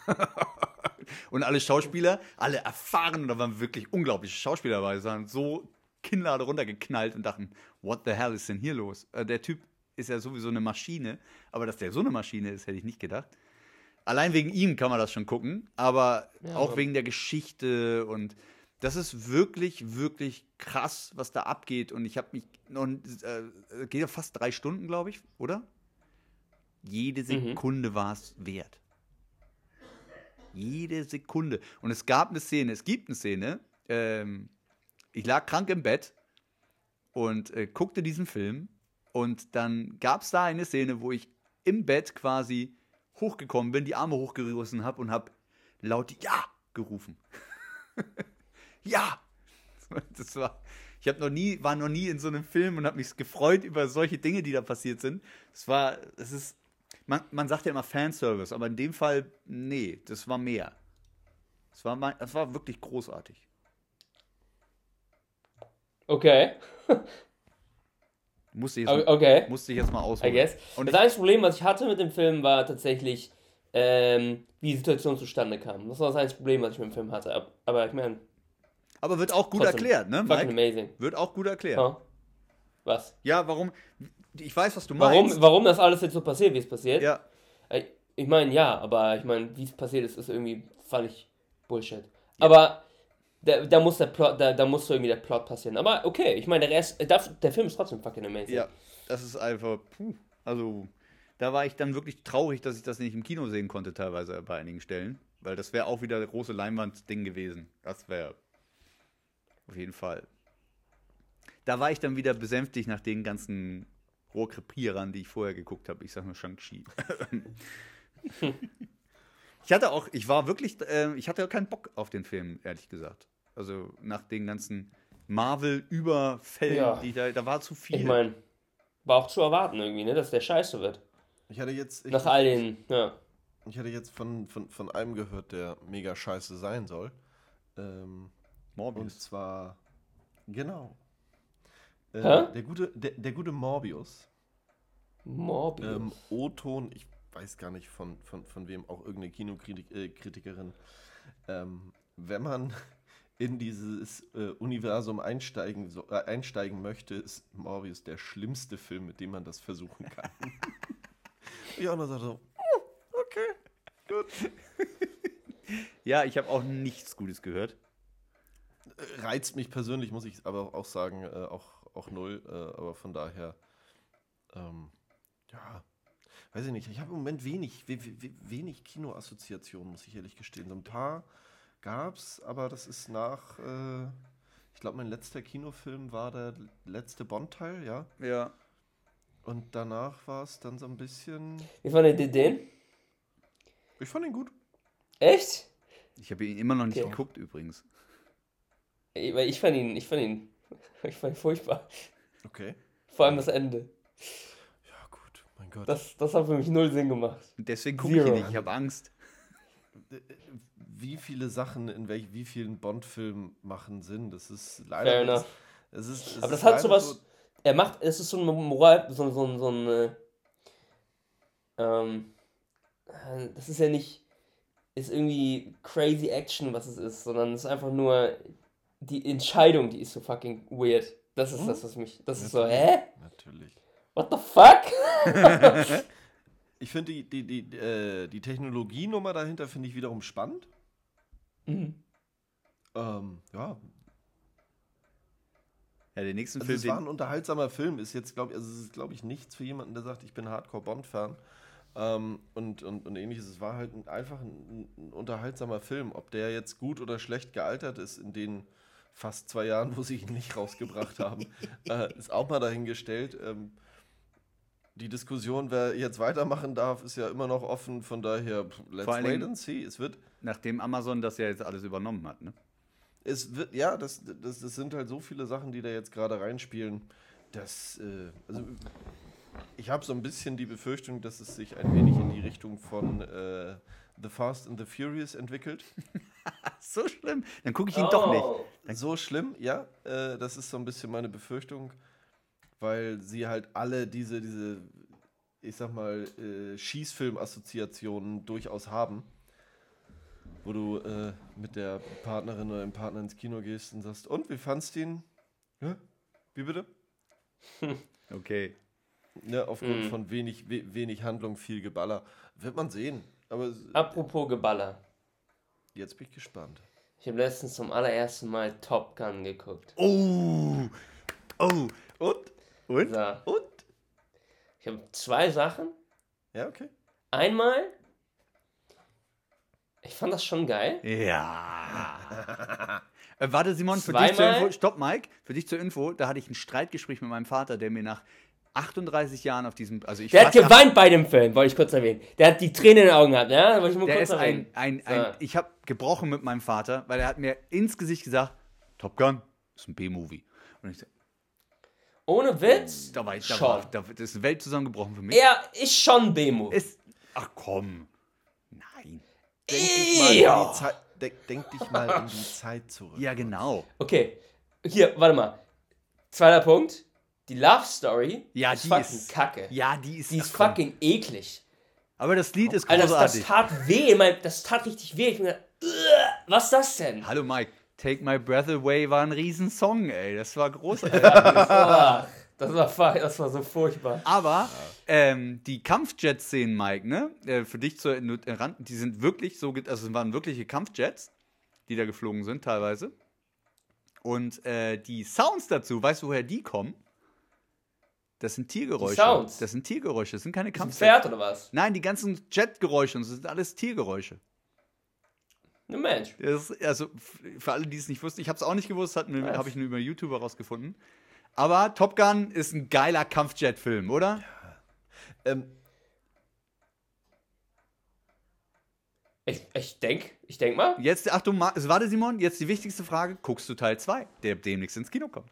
*laughs* und alle Schauspieler, alle erfahren, da waren wirklich unglaubliche Schauspieler dabei, waren so Kinnlade runtergeknallt und dachten, what the hell ist denn hier los? Äh, der Typ ist ja sowieso eine Maschine, aber dass der so eine Maschine ist, hätte ich nicht gedacht. Allein wegen ihm kann man das schon gucken, aber Ja, auch Mann. wegen der Geschichte und das ist wirklich, wirklich krass, was da abgeht. Und ich habe mich noch, äh, geht ja fast drei Stunden, glaube ich, oder? Jede Sekunde war es wert. Jede Sekunde. Und es gab eine Szene, es gibt eine Szene, ähm, ich lag krank im Bett und äh, guckte diesen Film und dann gab es da eine Szene, wo ich im Bett quasi hochgekommen bin, die Arme hochgerissen habe und habe laut Ja gerufen. *laughs* ja! *laughs* Das war, ich habe noch nie, war noch nie in so einem Film und habe mich gefreut über solche Dinge, die da passiert sind. Es war, es ist, man, man sagt ja immer Fanservice, aber in dem Fall, nee, das war mehr. Es war, war wirklich großartig. Okay. *laughs* Musste ich jetzt, Okay. musste ich jetzt mal I ausholen. guess. Und das einzige Problem, was ich hatte mit dem Film, war tatsächlich, ähm, wie die Situation zustande kam. Das war das einzige Problem, was ich mit dem Film hatte. Ab- Aber ich meine, Aber wird auch gut erklärt, ne, fucking Mike? amazing. Wird auch gut erklärt. Ja. Was? Ja, warum? Ich weiß, was du meinst. Warum, warum das alles jetzt so passiert, wie es passiert? Ja, Äh, Ich meine, ja, aber ich meine, wie es passiert ist, ist irgendwie völlig Bullshit. Aber da, da muss der Plot, da, da muss so irgendwie der Plot passieren. Aber okay, ich meine, der Rest, äh, darf- der Film ist trotzdem fucking amazing. ja, das ist einfach, puh, also da war ich dann wirklich traurig, dass ich das nicht im Kino sehen konnte, teilweise bei einigen Stellen. Weil das wäre auch wieder der große Leinwand-Ding gewesen. Das wäre auf jeden Fall. Da war ich dann wieder besänftigt nach den ganzen Rohrkrepierern, die ich vorher geguckt habe. Ich sag nur Shang-Chi. *laughs* *laughs* ich hatte auch, ich war wirklich, äh, ich hatte keinen Bock auf den Film, ehrlich gesagt. Also nach den ganzen Marvel-Überfällen, Ja. die da, da war zu viel. Ich meine, war auch zu erwarten irgendwie, ne, dass der scheiße wird. Ich hatte jetzt, ich, Nach all den, ja. ich hatte jetzt von, von, von einem gehört, der mega scheiße sein soll. Ähm, und Morbius. zwar, genau. Äh, Hä? der, gute, der, der gute Morbius. Morbius. Ähm, O-Ton, ich weiß gar nicht von, von, von wem, auch irgendeine Kinokritikerin. Äh, ähm, wenn man *laughs* in dieses äh, Universum einsteigen, so, äh, einsteigen möchte, ist Morbius der schlimmste Film, mit dem man das versuchen kann. ich auch noch so, so, "Oh, okay, gut. *laughs* Ja, ich habe auch nichts Gutes gehört. Äh, Reizt mich persönlich, muss ich aber auch sagen, äh, auch, auch null. Äh, aber von daher, ähm, ja, weiß ich nicht. Ich habe im Moment wenig, we, we, wenig Kinoassoziationen, muss ich ehrlich gestehen. So ein paar gab es, aber das ist nach, äh, ich glaube, mein letzter Kinofilm war der letzte Bond-Teil, ja. Ja. Und danach war es dann so ein bisschen. Wie fandet ihr den? Ich fand ihn gut. Echt? Ich habe ihn immer noch nicht Okay. geguckt, übrigens. Ich, weil ich fand ihn, ich fand ihn, *laughs* ich fand ihn furchtbar. Okay. Vor allem das Ende. Gott. Das, das hat für mich null Sinn gemacht. Deswegen gucke ich ihn nicht. Ich habe Angst. wie viele Sachen in welch, wie vielen Bond-Filmen machen Sinn. Das ist Fair leider. enough. Es ist, es Aber ist das hat sowas. so- Er macht, es ist so eine Moral, so, so, so ein. äh, Ähm, äh, das ist ja nicht. Ist irgendwie crazy Action, was es ist, sondern es ist einfach nur. Die Entscheidung, die ist so fucking weird. Das ist das, was mich. Das ist so, hä? Natürlich. What the fuck? *laughs* Ich finde die, die, die, äh, die Technologienummer dahinter finde ich wiederum spannend. Mhm. Ähm, ja, Ja, den nächsten also Film, es war ein unterhaltsamer Film. Ist jetzt, glaube ich, also es ist, glaube ich, nichts für jemanden, der sagt, ich bin Hardcore-Bond-Fan. Ähm, und, und, und ähnliches. Es war halt ein, einfach ein, ein unterhaltsamer Film. Ob der jetzt gut oder schlecht gealtert ist in den fast zwei Jahren, wo sie ihn nicht rausgebracht haben, *laughs* äh, ist auch mal dahingestellt. Ähm, die Diskussion, wer jetzt weitermachen darf, ist ja immer noch offen. Von daher, let's Vor wait and see. Es wird, nachdem Amazon das ja jetzt alles übernommen hat, ne? es wird, ja, das, das, das sind halt so viele Sachen, die da jetzt gerade reinspielen, dass, äh, also ich habe so ein bisschen die Befürchtung, dass es sich ein wenig in die Richtung von äh, The Fast and the Furious entwickelt. *laughs* So schlimm. Dann gucke ich ihn doch Oh. nicht. So schlimm, ja, äh, das ist so ein bisschen meine Befürchtung, weil sie halt alle diese, diese ich sag mal, äh, Schießfilm-Assoziationen durchaus haben. Wo du äh, mit der Partnerin oder dem Partner ins Kino gehst und sagst, und wie fandst du ihn? Ja? Wie bitte? *laughs* Okay. Ja, aufgrund Mhm. von wenig, we wenig Handlung, viel Geballer. Wird man sehen. Aber Apropos Geballer. jetzt bin ich gespannt. Ich habe letztens zum allerersten Mal Top Gun geguckt. Oh. Oh. Und? Und? So. Und? Ich habe zwei Sachen. Ja, okay. Einmal, ich fand das schon geil. Ja. äh, warte, Simon, für dich zur Zweimal? Info. Stopp, Mike. Für dich zur Info. Da hatte ich ein Streitgespräch mit meinem Vater, der mir nach 38 Jahren auf diesem. Also ich Der hat geweint bei dem Film, wollte ich kurz erwähnen. Der hat die Tränen in den Augen gehabt, ja? Wollte ich mal Der kurz ist ein, erwähnen. ein, So. ein ich habe gebrochen mit meinem Vater, weil er hat mir ins Gesicht gesagt, Top Gun ist ein B-Movie. Und ich so, Ohne Witz? da war ich, da schon. war, da ist eine Welt zusammengebrochen für mich. Er ist schon B-Movie. Ist, ach komm. Nein. Denk dich, mal in die Zeit, denk, denk dich mal in die *laughs* Zeit zurück. Ja, genau. Okay, hier, warte mal. Zweiter Punkt. Die Love Story Ja, ist die fucking ist- kacke. Ja, die ist, Die ist ach komm. fucking eklig. Aber das Lied ist Alter, das, großartig. das tat weh, mein, das tat richtig weh. Ich bin gedacht, "Ugh, was ist das denn? Hallo Mike, Take My Breath Away war ein Riesensong, ey. Das war großartig. *laughs* Das, war, das war so furchtbar. Aber ähm, die Kampfjet-Szenen, Mike, ne? Äh, für dich zur Not- äh, Rand, die sind wirklich so, also es waren wirkliche Kampfjets, die da geflogen sind teilweise. Und äh, die Sounds dazu, weißt du, woher die kommen? Das sind Tiergeräusche. Sounds? Das sind Tiergeräusche, das sind keine Ein Kampfjets. Pferd oder was? Nein, die ganzen Jetgeräusche, und das sind alles Tiergeräusche. Ne Mensch. Das ist, also für alle, die es nicht wussten, ich habe es auch nicht gewusst, habe ich nur über YouTube herausgefunden. Aber Top Gun ist ein geiler Kampfjet-Film, oder? Ähm, Ich, ich denk, ich denk mal. Jetzt, Achtung, Ma- warte Simon, jetzt die wichtigste Frage. Guckst du Teil 2, der demnächst ins Kino kommt?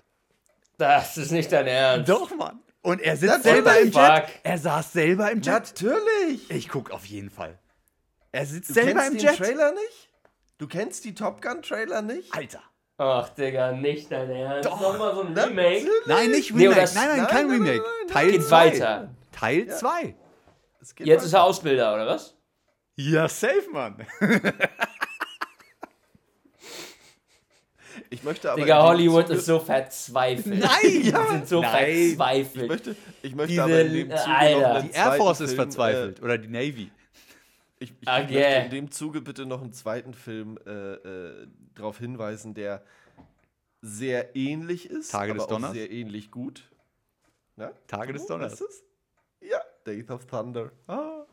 Das ist nicht dein Ernst. Doch, Mann. Und er sitzt Natürlich. selber im Jet. Er saß selber im Jet. natürlich! Ich guck auf jeden Fall. Er sitzt Du selber kennst im den Jet. Trailer nicht? Du kennst die Top Gun Trailer nicht? Alter. Ach, Digga, nicht dein Ernst. Doch. Nochmal so ein Natürlich. Remake. Nein, nicht Nee, Remake. das- nein, nein, nein, kein nein, nein, Remake. nein, nein. Teil Geht 2. weiter. Teil 2. Es geht Jetzt ist weiter. er Ausbilder, oder was? Ja, safe, Mann. *laughs* Ich möchte aber. Digga, Hollywood Zuge- ist so verzweifelt. Nein, Die ja. sind so Nein. Ich verzweifelt. möchte, ich möchte Diese- aber in dem Zuge Alter. noch Die Air Force zweiten ist Film, verzweifelt. Oder die Navy. Ich ich Ah, möchte yeah. in dem Zuge bitte noch einen zweiten Film äh, äh, darauf hinweisen, der sehr ähnlich ist, Tage des aber auch Donners? sehr ähnlich gut. Na? Tage des Oh, Donners. ist es? Ja, Days of Thunder. Ah.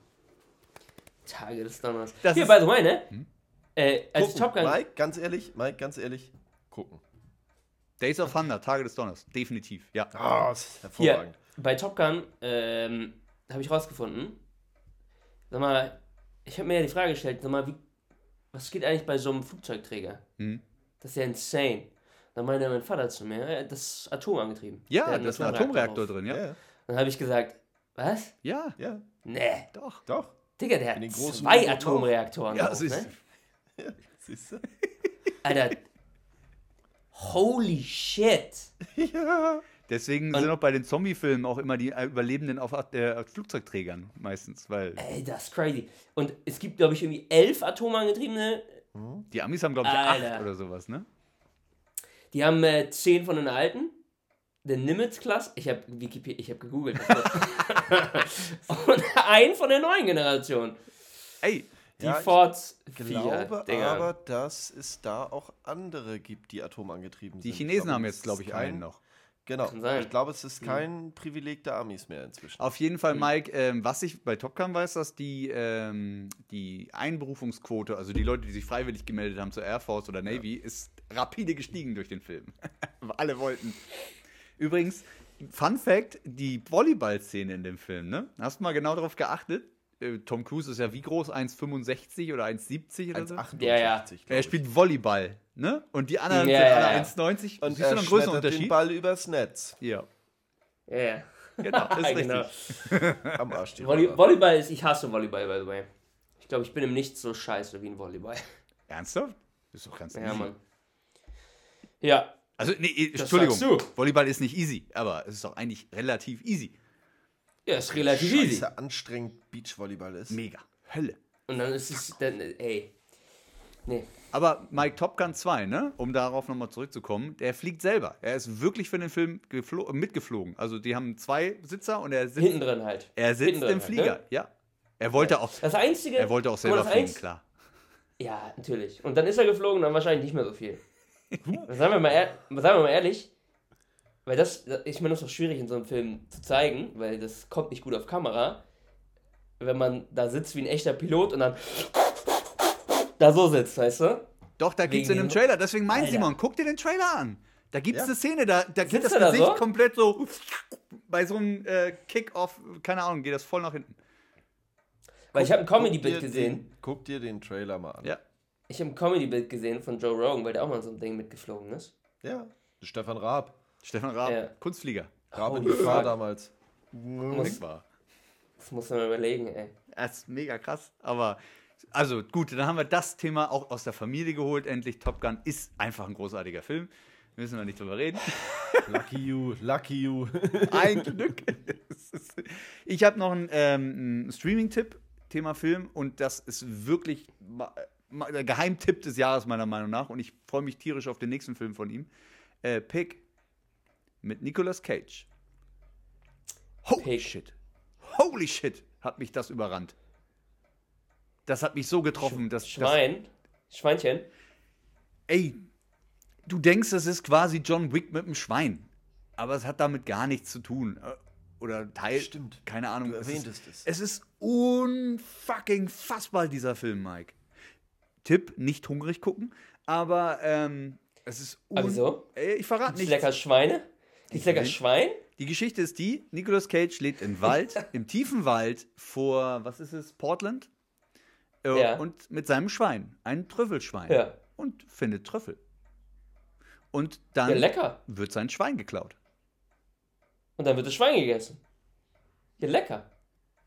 Tage des Donners. Das Hier, ist- Hm? by the way, ne? Äh, als. Top Gun. Mike, ganz ehrlich, Mike, ganz ehrlich, gucken. Days of Thunder, Tage des Donners. Definitiv, ja. Ah, das ist Hier, hervorragend. bei Top Gun ähm, habe ich rausgefunden. Sag mal, ich habe mir ja die Frage gestellt, sag mal, wie, was geht eigentlich bei so einem Flugzeugträger? Hm. Das ist ja insane. Dann meinte mein Vater zu mir, ja, das ist atomangetrieben. Der Ja, da ist ein Atomreaktor drauf. drin, ja. Ja, Dann habe ich gesagt, was? Ja, ja, Nee. doch. doch. Digga, der hat großen zwei Atomreaktoren Ja, drauf, es ist, ne? *laughs* Siehst du? Alter. Holy shit. *laughs* Ja. Deswegen Und- sind auch bei den Zombie-Filmen auch immer die äh, Überlebenden auf äh, Flugzeugträgern meistens, weil Ey, das ist crazy. Und es gibt, glaube ich, irgendwie elf atomangetriebene. die Amis haben, glaube ich, Alter. acht oder sowas, ne? Die haben äh, zehn von den alten. Der Nimitz-Class. Ich habe Wikipedia, ich habe gegoogelt. *laughs* Und einen von der neuen Generation. Ey, Die Ja, ich Forts Ich 4. glaube Dinger. aber, dass es da auch andere gibt, die atomangetrieben die sind. Chinesen glaube, haben jetzt, glaube ich, einen noch. Genau. Kann sein. Ich glaube, es ist kein Privileg der Amis mehr inzwischen. Auf jeden Fall, Mike, ähm, was ich bei Top Gun weiß, dass die, ähm, die Einberufungsquote, also die Leute, die sich freiwillig gemeldet haben zur Air Force oder Navy, ist rapide gestiegen durch den Film. *laughs* Alle wollten. Übrigens, Fun Fact: die Volleyball-Szene in dem Film, ne? Hast du mal genau darauf geachtet? Äh, Tom Cruise ist ja wie groß? 1,65 oder 1,70 oder so? 1,58. Ja, ja. Er spielt Volleyball, ne? Und die anderen Ja, sind ja, alle ja. 1,90. Und Siehst du er noch einen größeren schmettert den Unterschied? Ball übers Netz. Ja, Ja, ja. genau, *laughs* ist richtig. genau. Am Arsch. Volley. Volleyball ist, ich hasse Volleyball, by the way. Ich glaube, ich bin im Nichts so scheiße wie ein Volleyball. *laughs* Ernsthaft? Ist doch ganz Ja, easy. Mann. Ja, Also, nee, Das Entschuldigung, sagst du. Volleyball ist nicht easy, aber es ist doch eigentlich relativ easy. Ja, ist relativ easy. Scheiße anstrengend Beachvolleyball ist. Mega. Hölle. Und dann ist es, dann, ey. Nee. Aber Mike Top Gun 2, ne? um darauf nochmal zurückzukommen, der fliegt selber. Er ist wirklich für den Film geflo- mitgeflogen. Also die haben zwei Sitzer und er sitzt, Hinten drin halt. er sitzt im halt, Flieger. ne? Ja. Er wollte auch, Das Einzige. er wollte auch selber das fliegen, klar. Ja, natürlich. Und dann ist er geflogen, dann wahrscheinlich nicht mehr so viel. *laughs* Sagen wir mal, sagen wir mal ehrlich, weil das, ich meine, das ist doch schwierig in so einem Film zu zeigen, weil das kommt nicht gut auf Kamera, wenn man da sitzt wie ein echter Pilot und dann da so sitzt, weißt du? Doch, da gibt's in Wegen dem Trailer. Deswegen mein Alter. Simon, guck dir den Trailer an. Da gibt's Ja. eine Szene, da, da geht das da Gesicht so? komplett so bei so einem äh, Kick-Off, keine Ahnung, geht das voll nach hinten. Weil ich habe ein Comedy-Bild gesehen. Den, guck dir den Trailer mal an. Ja. Ich habe ein Comedy-Bild gesehen von Joe Rogan, weil der auch mal in so einem Ding mitgeflogen ist. Ja. Stefan Raab. Stefan Raab, Ja. Kunstflieger. Raab in Holy Gefahr damals. Muss, war. das muss man mal überlegen, ey. Das ist mega krass. Aber, also gut, dann haben wir das Thema auch aus der Familie geholt. Endlich Top Gun ist einfach ein großartiger Film. Müssen wir nicht drüber reden. *laughs* Lucky you, lucky you. *laughs* Ein Glück. *laughs* Ich habe noch einen, ähm, Streaming-Tipp, Thema Film. Und das ist wirklich der Geheimtipp des Jahres, meiner Meinung nach. Und ich freue mich tierisch auf den nächsten Film von ihm. Äh, Pig mit Nicolas Cage. Holy Pig. shit. Holy shit, hat mich das überrannt. Das hat mich so getroffen, dass das, Schwein, Schweinchen. ey, du denkst, das ist quasi John Wick mit einem Schwein. Aber es hat damit gar nichts zu tun. Äh, Oder Teil. Stimmt. Keine Ahnung. Du es erwähntest ist, es. Es ist unfucking fassbar, dieser Film, Mike. Tipp, nicht hungrig gucken. Aber ähm, es ist un wieso? Ey, Ich verrate nicht. lecker Schweine? Lecker will- Schwein? Die Geschichte ist die: Nicolas Cage lebt im Wald, *laughs* im tiefen Wald vor, was ist es, Portland? Äh, Ja. Und mit seinem Schwein, ein Trüffelschwein. Ja. Und findet Trüffel. Und dann Ja, lecker. wird sein Schwein geklaut. Und dann wird das Schwein gegessen. Ja, lecker.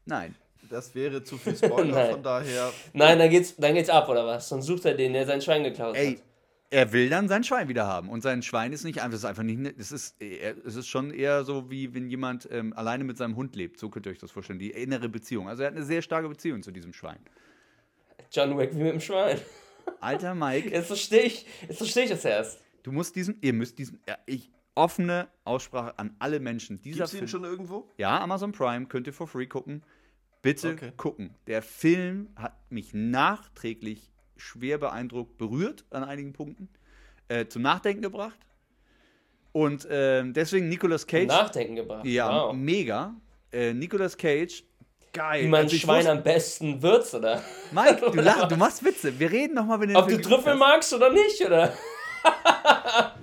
Nein. Das wäre zu *laughs* viel Spoiler, von daher. Nein, dann geht's, dann geht's ab, oder was? Dann sucht er den, der sein Schwein geklaut Ey, hat. Er will dann sein Schwein wieder haben. Und sein Schwein ist nicht einfach, es ist einfach nicht, es ist, es ist schon eher so, wie wenn jemand ähm, alleine mit seinem Hund lebt. So könnt ihr euch das vorstellen. Die innere Beziehung. Also er hat eine sehr starke Beziehung zu diesem Schwein. John Wick wie mit dem Schwein. Alter Mike, *laughs* Jetzt verstehe ich, jetzt verstehe ich das erst. du musst diesen, ihr müsst diesen, ja, ich, offene Aussprache an alle Menschen. Dieser Gibt's Film, ihn schon irgendwo? Ja, Amazon Prime könnt ihr for free gucken. Bitte Okay. gucken. Der Film hat mich nachträglich schwer beeindruckt, berührt an einigen Punkten, äh, zum Nachdenken gebracht. Und ähm, deswegen Nicolas Zum Cage. Nachdenken gebracht. ja, Wow. mega. Äh, Nicolas Cage. Geil. Wie man Also Schwein wusste- am besten würzt, oder? Mike, du, *laughs* lach, du machst Witze. Wir reden nochmal, wenn du Ob du Trüffel hast. magst oder nicht, oder? *laughs*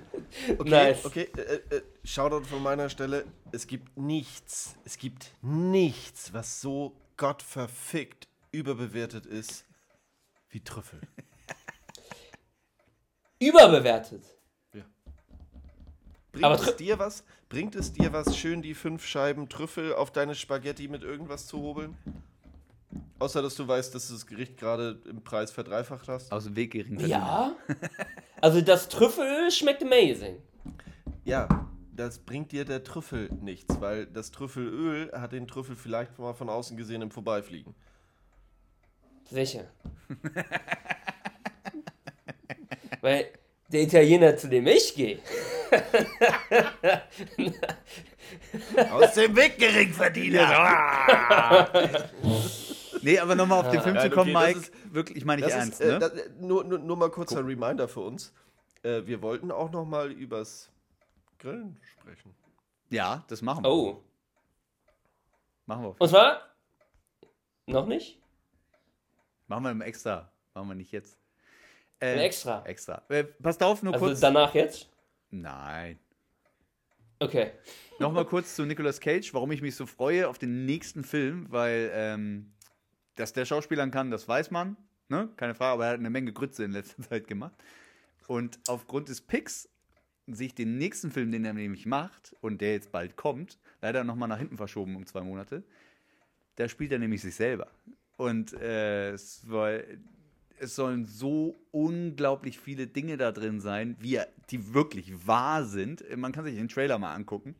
Okay, Nice. okay. Äh, äh, Shoutout von meiner Stelle. Es gibt nichts, es gibt nichts, was so gottverfickt überbewertet ist wie Trüffel. *laughs* Überbewertet. Bringt Aber es dir was? Bringt es dir was, schön die fünf Scheiben Trüffel auf deine Spaghetti mit irgendwas zu hobeln? Außer, dass du weißt, dass du das Gericht gerade im Preis verdreifacht hast. Aus dem Weg gering. Ja. *laughs* Also das Trüffelöl schmeckt amazing. Ja, das bringt dir der Trüffel nichts, weil das Trüffelöl hat den Trüffel vielleicht mal von außen gesehen im Vorbeifliegen. Sicher. Weil der Italiener, zu dem ich gehe, *laughs* Aus dem Weg gering verdiener. *laughs* Nee, aber nochmal auf den Film zu Nein, kommen, okay, Mike. wirklich, meine ich ernst, ist, äh, ne? das, äh, nur, nur, nur mal kurzer Reminder für uns. Äh, wir wollten auch noch mal übers Grillen sprechen. ja, das machen wir. oh. Machen wir. Und zwar, noch nicht? Machen wir im Extra. Machen wir nicht jetzt. Äh, extra. Extra. Äh, passt auf, nur Also kurz. danach jetzt? Nein. Okay. Nochmal kurz zu Nicolas Cage, warum ich mich so freue auf den nächsten Film, weil ähm, dass der Schauspielern kann, das weiß man, ne? keine Frage, aber er hat eine Menge Grütze in letzter *laughs* Zeit gemacht. Und aufgrund des Picks sich den nächsten Film, den er nämlich macht und der jetzt bald kommt, leider nochmal nach hinten verschoben um zwei Monate, da spielt er nämlich sich selber. Und äh, es, war, es sollen so unglaublich viele Dinge da drin sein, wie die wirklich wahr sind. Man kann sich den Trailer mal angucken.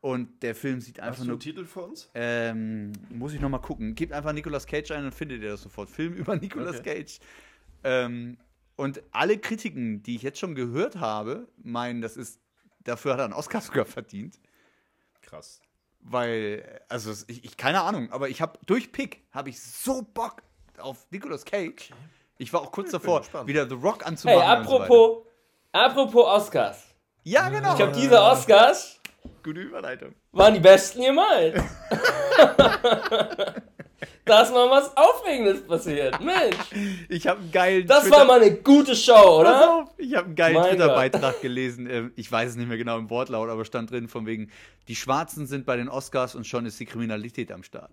Und der Film sieht Hast einfach du einen nur. Titel für uns? Ähm, muss ich noch mal gucken. Gebt einfach Nicolas Cage ein und findet ihr das sofort. Film über Nicolas Okay. Cage. Ähm, und alle Kritiken, die ich jetzt schon gehört habe, meinen, das ist, dafür hat er einen Oscar sogar verdient. Krass. Weil, also ich, ich keine Ahnung, aber ich habe durch Pick habe ich so Bock auf Nicolas Cage. Ich war auch kurz davor, wieder The Rock Hey, anzumachen. und so weiter. apropos, apropos Oscars. ja, genau. Ich glaube, diese Oscars Gute Überleitung. waren die besten jemals. *laughs* da ist mal was Aufregendes passiert. Mensch, Ich habe einen geilen das Twitter- war mal eine gute Show, Pass oder? auf, ich habe einen geilen Twitter-Beitrag gelesen. ähm, Ich weiß es nicht mehr genau im Wortlaut, aber stand drin von wegen, die Schwarzen sind bei den Oscars und schon ist die Kriminalität am Start.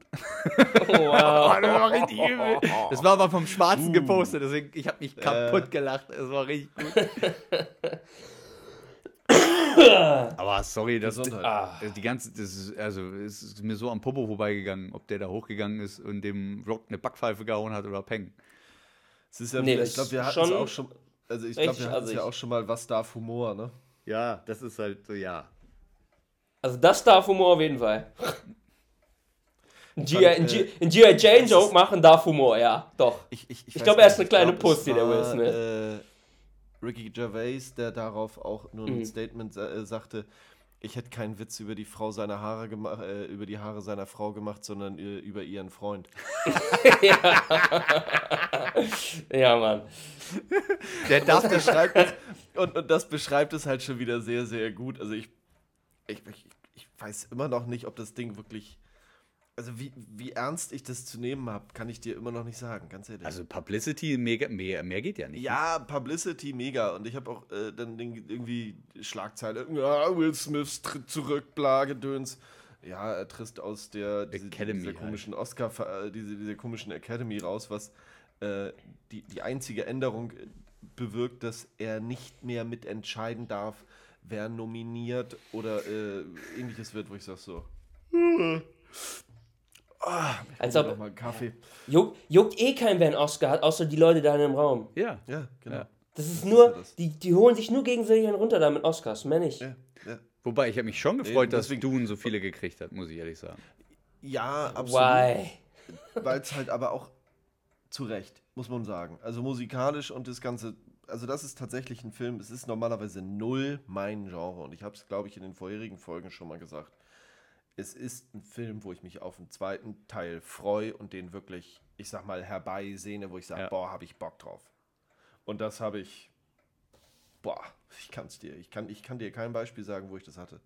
Wow. *laughs* das war richtig übel. Das war aber vom Uh. Schwarzen gepostet, deswegen ich habe mich kaputt gelacht. Es war richtig gut. *laughs* *laughs* aber sorry, das. Ah. die ganze, das ist, also es ist mir so am Popo vorbeigegangen, ob der da hochgegangen ist und dem Rock eine Backpfeife gehauen hat oder Peng. Es ist ja, Nee, ich glaube, wir hatten es schon auch schon. Also ich glaube, wir hatten es ja auch schon mal, was darf Humor, ne? Ja, das ist halt so, ja. Also das darf Humor auf jeden Fall. Ein G.I. äh. Jane Joke machen darf Humor, ja, doch. Ich, ich, Ich weiß glaub, gar er ist eine kleine ich glaub, Pussy, der Will Smith. Äh, Ricky Gervais, der darauf auch nur ein Mhm. Statement äh, sagte, ich hätte keinen Witz über die Frau seiner Haare gemacht, äh, über die Haare seiner Frau gemacht, sondern äh, über ihren Freund. *laughs* Ja, Mann. Der darf das beschreibt es, und, und das beschreibt es halt schon wieder sehr, sehr gut. Also ich, ich, ich, ich weiß immer noch nicht, ob das Ding wirklich. Also wie, wie ernst ich das zu nehmen habe, kann ich dir immer noch nicht sagen, ganz ehrlich. Also Publicity, mega, mehr, mehr geht ja nicht. ja, Publicity mega. Und ich habe auch äh, dann den- irgendwie Schlagzeile, ja, Will Smiths tritt zurück, bla, Gedöns. Ja, er tritt aus der diese, Academy dieser halt. komischen Oscar, äh, diese, diese komischen Academy raus, was äh, die, die einzige Änderung äh, bewirkt, dass er nicht mehr mitentscheiden darf, wer nominiert oder äh, ähnliches wird, wo ich sage so. Ah, Als ich ob- mal einen Kaffee. Juckt, juckt eh kein, wer einen Oscar hat, außer die Leute da in dem Raum. Ja. Ja, genau. Ja. Das ist nur, das. die, die holen sich nur gegenseitig einen runter da mit Oscars, mehr nicht. Ja, ja. Wobei, ich habe mich schon gefreut, Eben, dass deswegen- Dune so viele gekriegt hat, muss ich ehrlich sagen. ja absolut. Why? weil es halt aber auch zu Recht, muss man sagen. Also musikalisch und das Ganze, also das ist tatsächlich ein Film, es ist normalerweise null mein Genre und ich habe es, glaube ich, in den vorherigen Folgen schon mal gesagt. Es ist ein Film, wo ich mich auf den zweiten Teil freue und den wirklich, ich sag mal, herbeisehne, wo ich sage, Ja. boah, habe ich Bock drauf. Und das habe ich, boah, ich kann es dir, ich kann, ich kann dir kein Beispiel sagen, wo ich das hatte.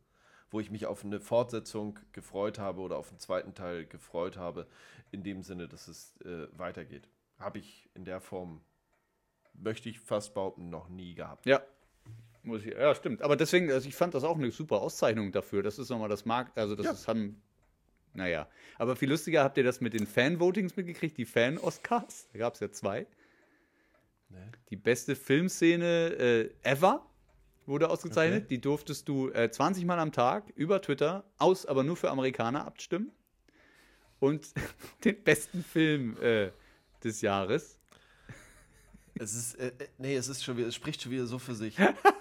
Wo ich mich auf eine Fortsetzung gefreut habe oder auf den zweiten Teil gefreut habe, in dem Sinne, dass es äh, weitergeht. Habe ich in der Form, möchte ich fast behaupten, noch nie gehabt. Ja. Muss ich, ja, stimmt. Aber deswegen, also ich fand das auch eine super Auszeichnung dafür. Das ist nochmal das Markt, also das Ja. ist haben, naja. Aber viel lustiger habt ihr das mit den Fan-Votings mitgekriegt, die Fan-Oscars. Da gab es ja zwei. Die beste Filmszene äh, ever wurde ausgezeichnet. Okay. Die durftest du äh, 20 Mal am Tag über Twitter aus, aber nur für Amerikaner abstimmen. und *laughs* den besten Film äh, des Jahres. Es ist, äh, äh, nee, es ist schon wieder, es spricht schon wieder so für sich. *laughs*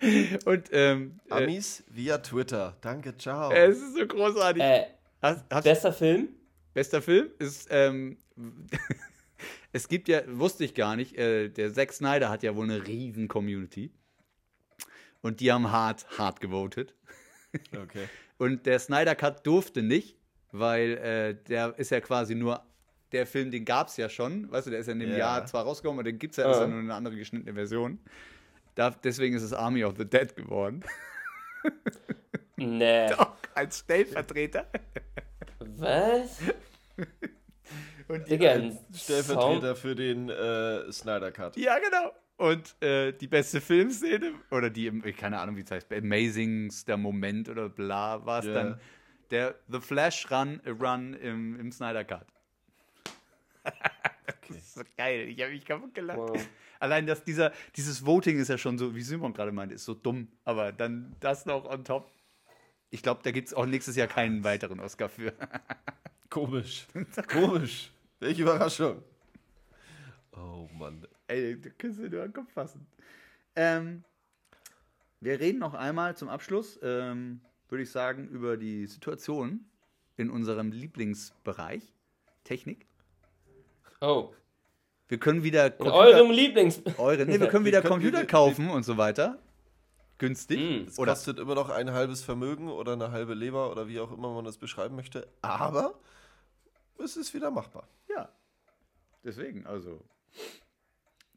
*laughs* Und ähm, äh, Amis via Twitter. Danke, ciao. es ist so großartig. Äh, Hast, hast, bester Film? bester Film ist, ähm, *laughs* es gibt ja, wusste ich gar nicht, äh, der Zack Snyder hat ja wohl eine riesen Community. Und die haben hart, hart gewotet. *laughs* Okay. Und der Snyder Cut durfte nicht, weil äh, der ist ja quasi nur, der Film, den gab es ja schon, weißt du, der ist ja in dem Ja. Jahr zwar rausgekommen, aber den gibt es ja, Ah. ist ja nur eine andere geschnittene Version. Da, deswegen ist es Army of the Dead geworden. Nee. *laughs* Auch als Stellvertreter. Was? Und die, Digga, ein Stellvertreter Sound- für den äh, Snyder Cut. ja, genau. Und äh, die beste Filmszene, oder die, ich keine Ahnung, wie es heißt, amazingster Moment oder bla, war es Ja. dann der The Flash Run, Run im, im Snyder Cut. *laughs* Das ist so geil. Ich habe mich kaputt gelacht. Wow. *laughs* Allein, dass dieser, dieses Voting ist ja schon so, wie Simon gerade meinte, ist so dumm. Aber dann das noch on top. Ich glaube, da gibt es auch nächstes Jahr keinen weiteren Oscar für. *laughs* Komisch. *laughs* Komisch. Welche Überraschung. Oh Mann. Ey, du kannst dir nur an den Kopf fassen. Ähm, wir reden noch einmal zum Abschluss, ähm, würde ich sagen, über die Situation in unserem Lieblingsbereich, Technik. Oh. Wir können wieder In eurem Lieblings. eure, nee, wir können wieder Wir können- Computer wir- kaufen und so weiter. Günstig. Mm. Es Oder kostet immer noch ein halbes Vermögen oder eine halbe Leber oder wie auch immer man das beschreiben möchte. Aber es ist wieder machbar. Ja. Deswegen, also.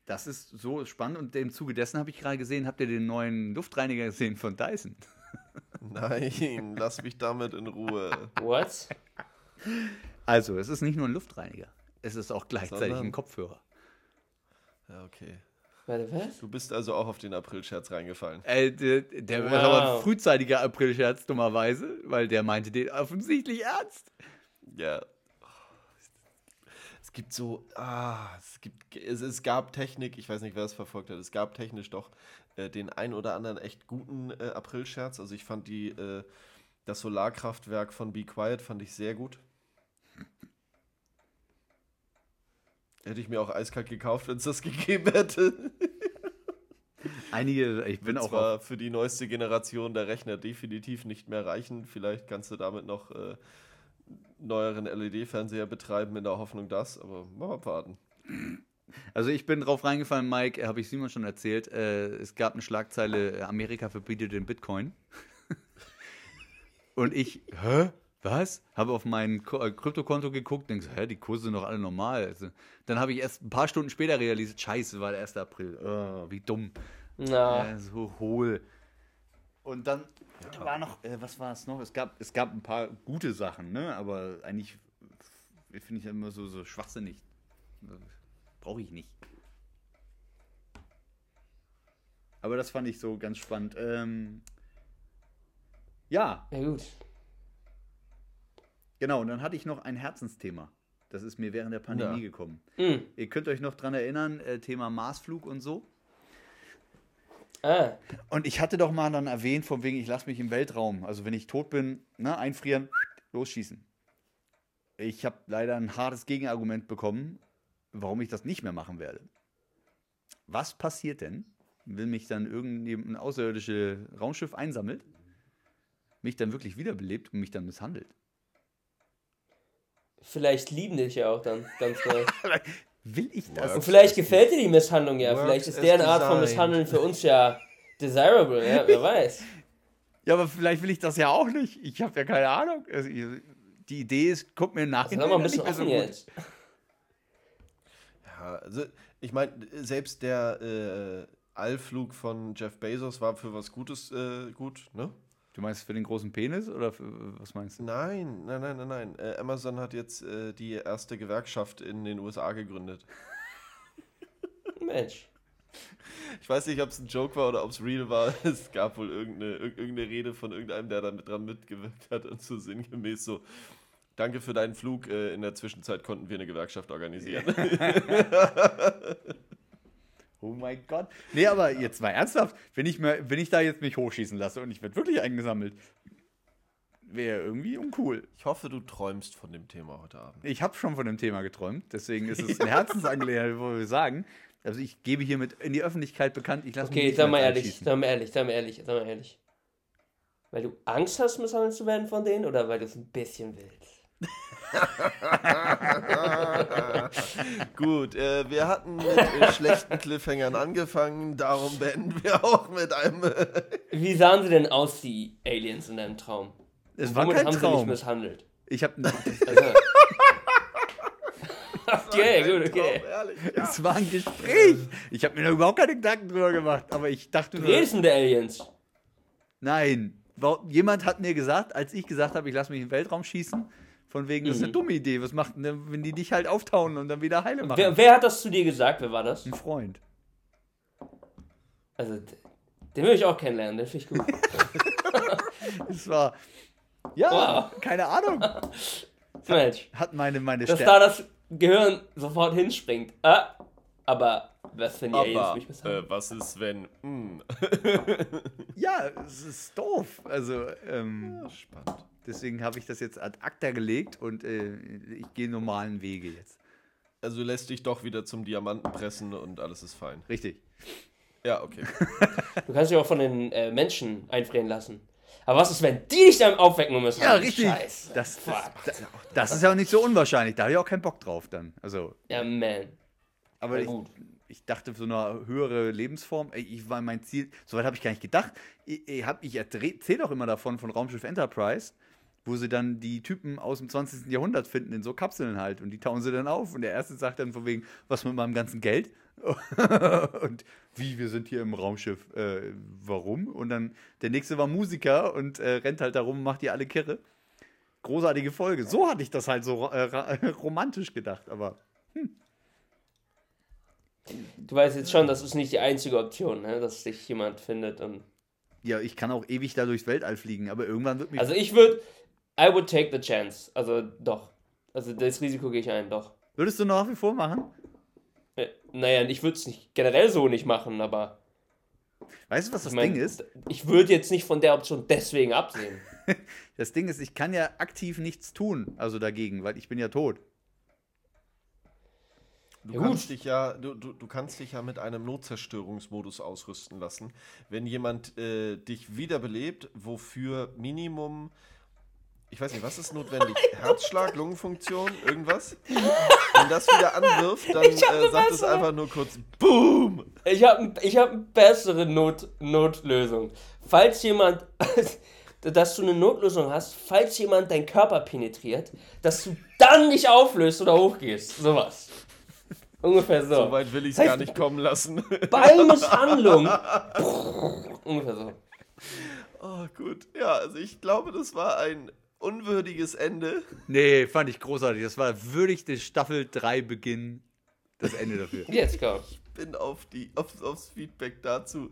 Das ist so spannend und im Zuge dessen habe ich gerade gesehen, habt ihr den neuen Luftreiniger gesehen von Dyson? *laughs* Nein, lass mich damit in Ruhe. What? Also, es ist nicht nur ein Luftreiniger, es ist auch gleichzeitig Sondern- ein Kopfhörer. Ja, okay. Warte, was? Du bist also auch auf den April-Scherz reingefallen. Äh, der der Wow. war aber ein frühzeitiger Aprilscherz, dummerweise, weil der meinte den offensichtlich ernst. Ja. Es gibt so, ah, es gibt, es, es gab Technik, ich weiß nicht, wer es verfolgt hat, es gab technisch doch äh, den ein oder anderen echt guten äh, April-Scherz. Also ich fand die, äh, das Solarkraftwerk von Be Quiet fand ich sehr gut. Hätte ich mir auch eiskalt gekauft, wenn es das *laughs* gegeben hätte. Einige, ich bin auch zwar für die neueste Generation der Rechner definitiv nicht mehr reichen. Vielleicht kannst du damit noch äh, neueren LED-Fernseher betreiben in der Hoffnung, das. Aber mal abwarten. also ich bin drauf reingefallen, Mike, habe ich Simon schon erzählt, äh, es gab eine Schlagzeile, äh, Amerika verbietet den Bitcoin. *laughs* Und ich, hä? Was? Habe auf mein äh, Kryptokonto geguckt, denke so, hä, die Kurse sind doch alle normal. Also, dann habe ich erst ein paar Stunden später realisiert, scheiße, war der 1. April. Oh, wie dumm. Na. Ja, so hohl. Und dann war noch, äh, was war es noch? Es gab, es gab ein paar gute Sachen, ne? Aber eigentlich finde ich ja immer so, so schwachsinnig. Brauche ich nicht. Aber das fand ich so ganz spannend. Ähm, ja, Ja, gut. Genau. Und dann hatte ich noch ein Herzensthema. Das ist mir während der Pandemie Ja. gekommen. Mm. Ihr könnt euch noch dran erinnern, äh, Thema Marsflug und so. Ah. Und ich hatte doch mal dann erwähnt, von wegen, ich lasse mich im Weltraum, also wenn ich tot bin, ne, einfrieren, losschießen. Ich habe leider ein hartes Gegenargument bekommen, warum ich das nicht mehr machen werde. Was passiert denn, wenn mich dann irgendein außerirdisches Raumschiff einsammelt, mich dann wirklich wiederbelebt und mich dann misshandelt? Vielleicht lieben dich ja auch dann ganz *laughs* doll. Will ich das? Und vielleicht gefällt dir die Misshandlung ja. Works Vielleicht ist deren Art von. Misshandeln für uns ja desirable, ja, wer *laughs* weiß. Ja, aber vielleicht will ich das ja auch nicht. Ich habe ja keine Ahnung. Also, die Idee ist, kommt mir nach Also ein bisschen offen jetzt. Ja, also ich meine, selbst der äh, Allflug von Jeff Bezos war für was Gutes äh, gut, ne? Du meinst für den großen Penis oder für, was meinst du? Nein, nein, nein, nein, nein. Äh, Amazon hat jetzt äh, die erste Gewerkschaft in den USA gegründet. *laughs* Mensch. Ich weiß nicht, ob es ein Joke war oder ob es real war. *laughs* Es gab wohl irgendeine, irg- irgendeine Rede von irgendeinem, der da mit dran mitgewirkt hat und so sinngemäß so. Danke für deinen Flug. Äh, in der Zwischenzeit konnten wir eine Gewerkschaft organisieren. *laughs* Oh mein Gott. Nee, aber jetzt mal ernsthaft, wenn ich, mir, wenn ich da jetzt mich hochschießen lasse und ich werde wirklich eingesammelt, wäre irgendwie uncool. Ich hoffe, du träumst von dem Thema heute Abend. Ich habe schon von dem Thema geträumt, deswegen ist es *laughs* eine Herzensangelegenheit, wo wir sagen. Also ich gebe hiermit in die Öffentlichkeit bekannt, ich lasse mich Okay, nicht sag mehr mal ehrlich, sag mal ehrlich, sag mal ehrlich, sag mal ehrlich. Weil du Angst hast, misshandelt zu werden von denen oder weil du es ein bisschen willst? *laughs* Gut, äh, wir hatten mit äh, schlechten Cliffhangern angefangen, darum beenden wir auch mit einem. Äh, Wie sahen sie denn aus, die Aliens in deinem Traum? Es war kein haben sie dich Traum. misshandelt? Ich habe Also. *laughs* okay, gut, okay. ehrlich, ja. Es war ein Gespräch. Ich habe mir da überhaupt keine Gedanken drüber gemacht, aber ich dachte Du nur, redest der Aliens. nein. Jemand hat mir gesagt, als ich gesagt habe, ich lasse mich in den Weltraum schießen, von wegen, das ist eine Mhm. dumme Idee. Was macht denn, wenn die dich halt auftauen und dann wieder heile machen? Wer, wer hat das zu dir gesagt? Wer war das? Ein Freund. Also, den will ich auch kennenlernen, den finde ich gut. *laughs* Es war, ja, Wow. keine Ahnung. *laughs* Mensch, Hat meine, meine dass Stärke. da das Gehirn sofort hinspringt. Ah, aber was, wenn die Aliens mich misshandeln? äh, was ist, wenn. hm, Ja, es ist doof. Also, ähm, Spannend. Deswegen habe ich das jetzt ad acta gelegt und äh, ich gehe normalen Wege jetzt. Also lässt dich doch wieder zum Diamanten pressen und alles ist fein. Richtig. Ja, okay. *laughs* Du kannst dich auch von den äh, Menschen einfrieren lassen. Aber was ist, wenn die dich dann aufwecken müssen? Ja, richtig. Scheiße. Das, das, das, das ist ja auch nicht so unwahrscheinlich. Da habe ich auch keinen Bock drauf dann. Also, Ja, man. aber ich, ich dachte, so eine höhere Lebensform, ey, ich war mein Ziel, soweit habe ich gar nicht gedacht. Ich, ich, hab- ich erzähle doch immer davon, von Raumschiff Enterprise, wo sie dann die Typen aus dem 20. Jahrhundert finden, in so Kapseln halt. Und die tauen sie dann auf. Und der erste sagt dann von wegen, was mit meinem ganzen Geld? *laughs* und wie, wir sind hier im Raumschiff, äh, warum? Und dann der nächste war Musiker und äh, rennt halt da rum und macht die alle Kirre. Großartige Folge. So hatte ich das halt so äh, *laughs* romantisch gedacht, aber Du weißt jetzt schon, das ist nicht die einzige Option, ne? dass sich jemand findet. Und ja, ich kann auch ewig da durchs Weltall fliegen, aber irgendwann wird mich. also ich würde, I would take the chance. Also doch. Also das Risiko gehe ich ein, doch. Würdest du nach wie vor machen? Äh, Naja, ich würde es nicht generell so nicht machen, aber Weißt du, was das ich mein, Ding ist? Ich würde jetzt nicht von der Option deswegen absehen. *laughs* Das Ding ist, ich kann ja aktiv nichts tun, also dagegen, weil ich bin ja tot. Du Ja, kannst gut. dich ja, du, du, du kannst dich ja mit einem Notzerstörungsmodus ausrüsten lassen. Wenn jemand äh, dich wiederbelebt, wofür Minimum, ich weiß nicht, was ist notwendig? Herzschlag, Lungenfunktion, irgendwas? Wenn das wieder anwirft, dann äh, sagt es einfach nur kurz BOOM! Ich habe ich hab eine bessere Not, Notlösung. Falls jemand, *laughs* dass du eine Notlösung hast, falls jemand deinen Körper penetriert, dass du dann nicht auflöst oder hochgehst. Sowas. Ungefähr so. So weit will ich es Das heißt, gar nicht kommen lassen. *laughs* Bei Misshandlung. Ungefähr so. oh, gut. Ja, also ich glaube, das war ein unwürdiges Ende. Nee, fand ich großartig. Das war würdig des Staffel 3 Beginn. Das Ende dafür. *laughs* Jetzt komm. bin auf die, auf, aufs Feedback dazu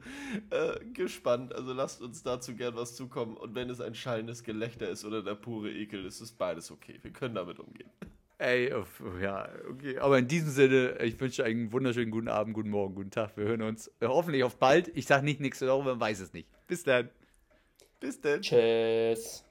äh, gespannt. Also lasst uns dazu gern was zukommen. Und wenn es ein schallendes Gelächter ist oder der pure Ekel, ist es beides okay. Wir können damit umgehen. Ey, ja, okay. Aber in diesem Sinne, ich wünsche euch einen wunderschönen guten Abend, guten Morgen, guten Tag. Wir hören uns äh, hoffentlich auf bald. Ich sage nicht nichts darüber, man weiß es nicht. Bis dann. Bis dann. Tschüss.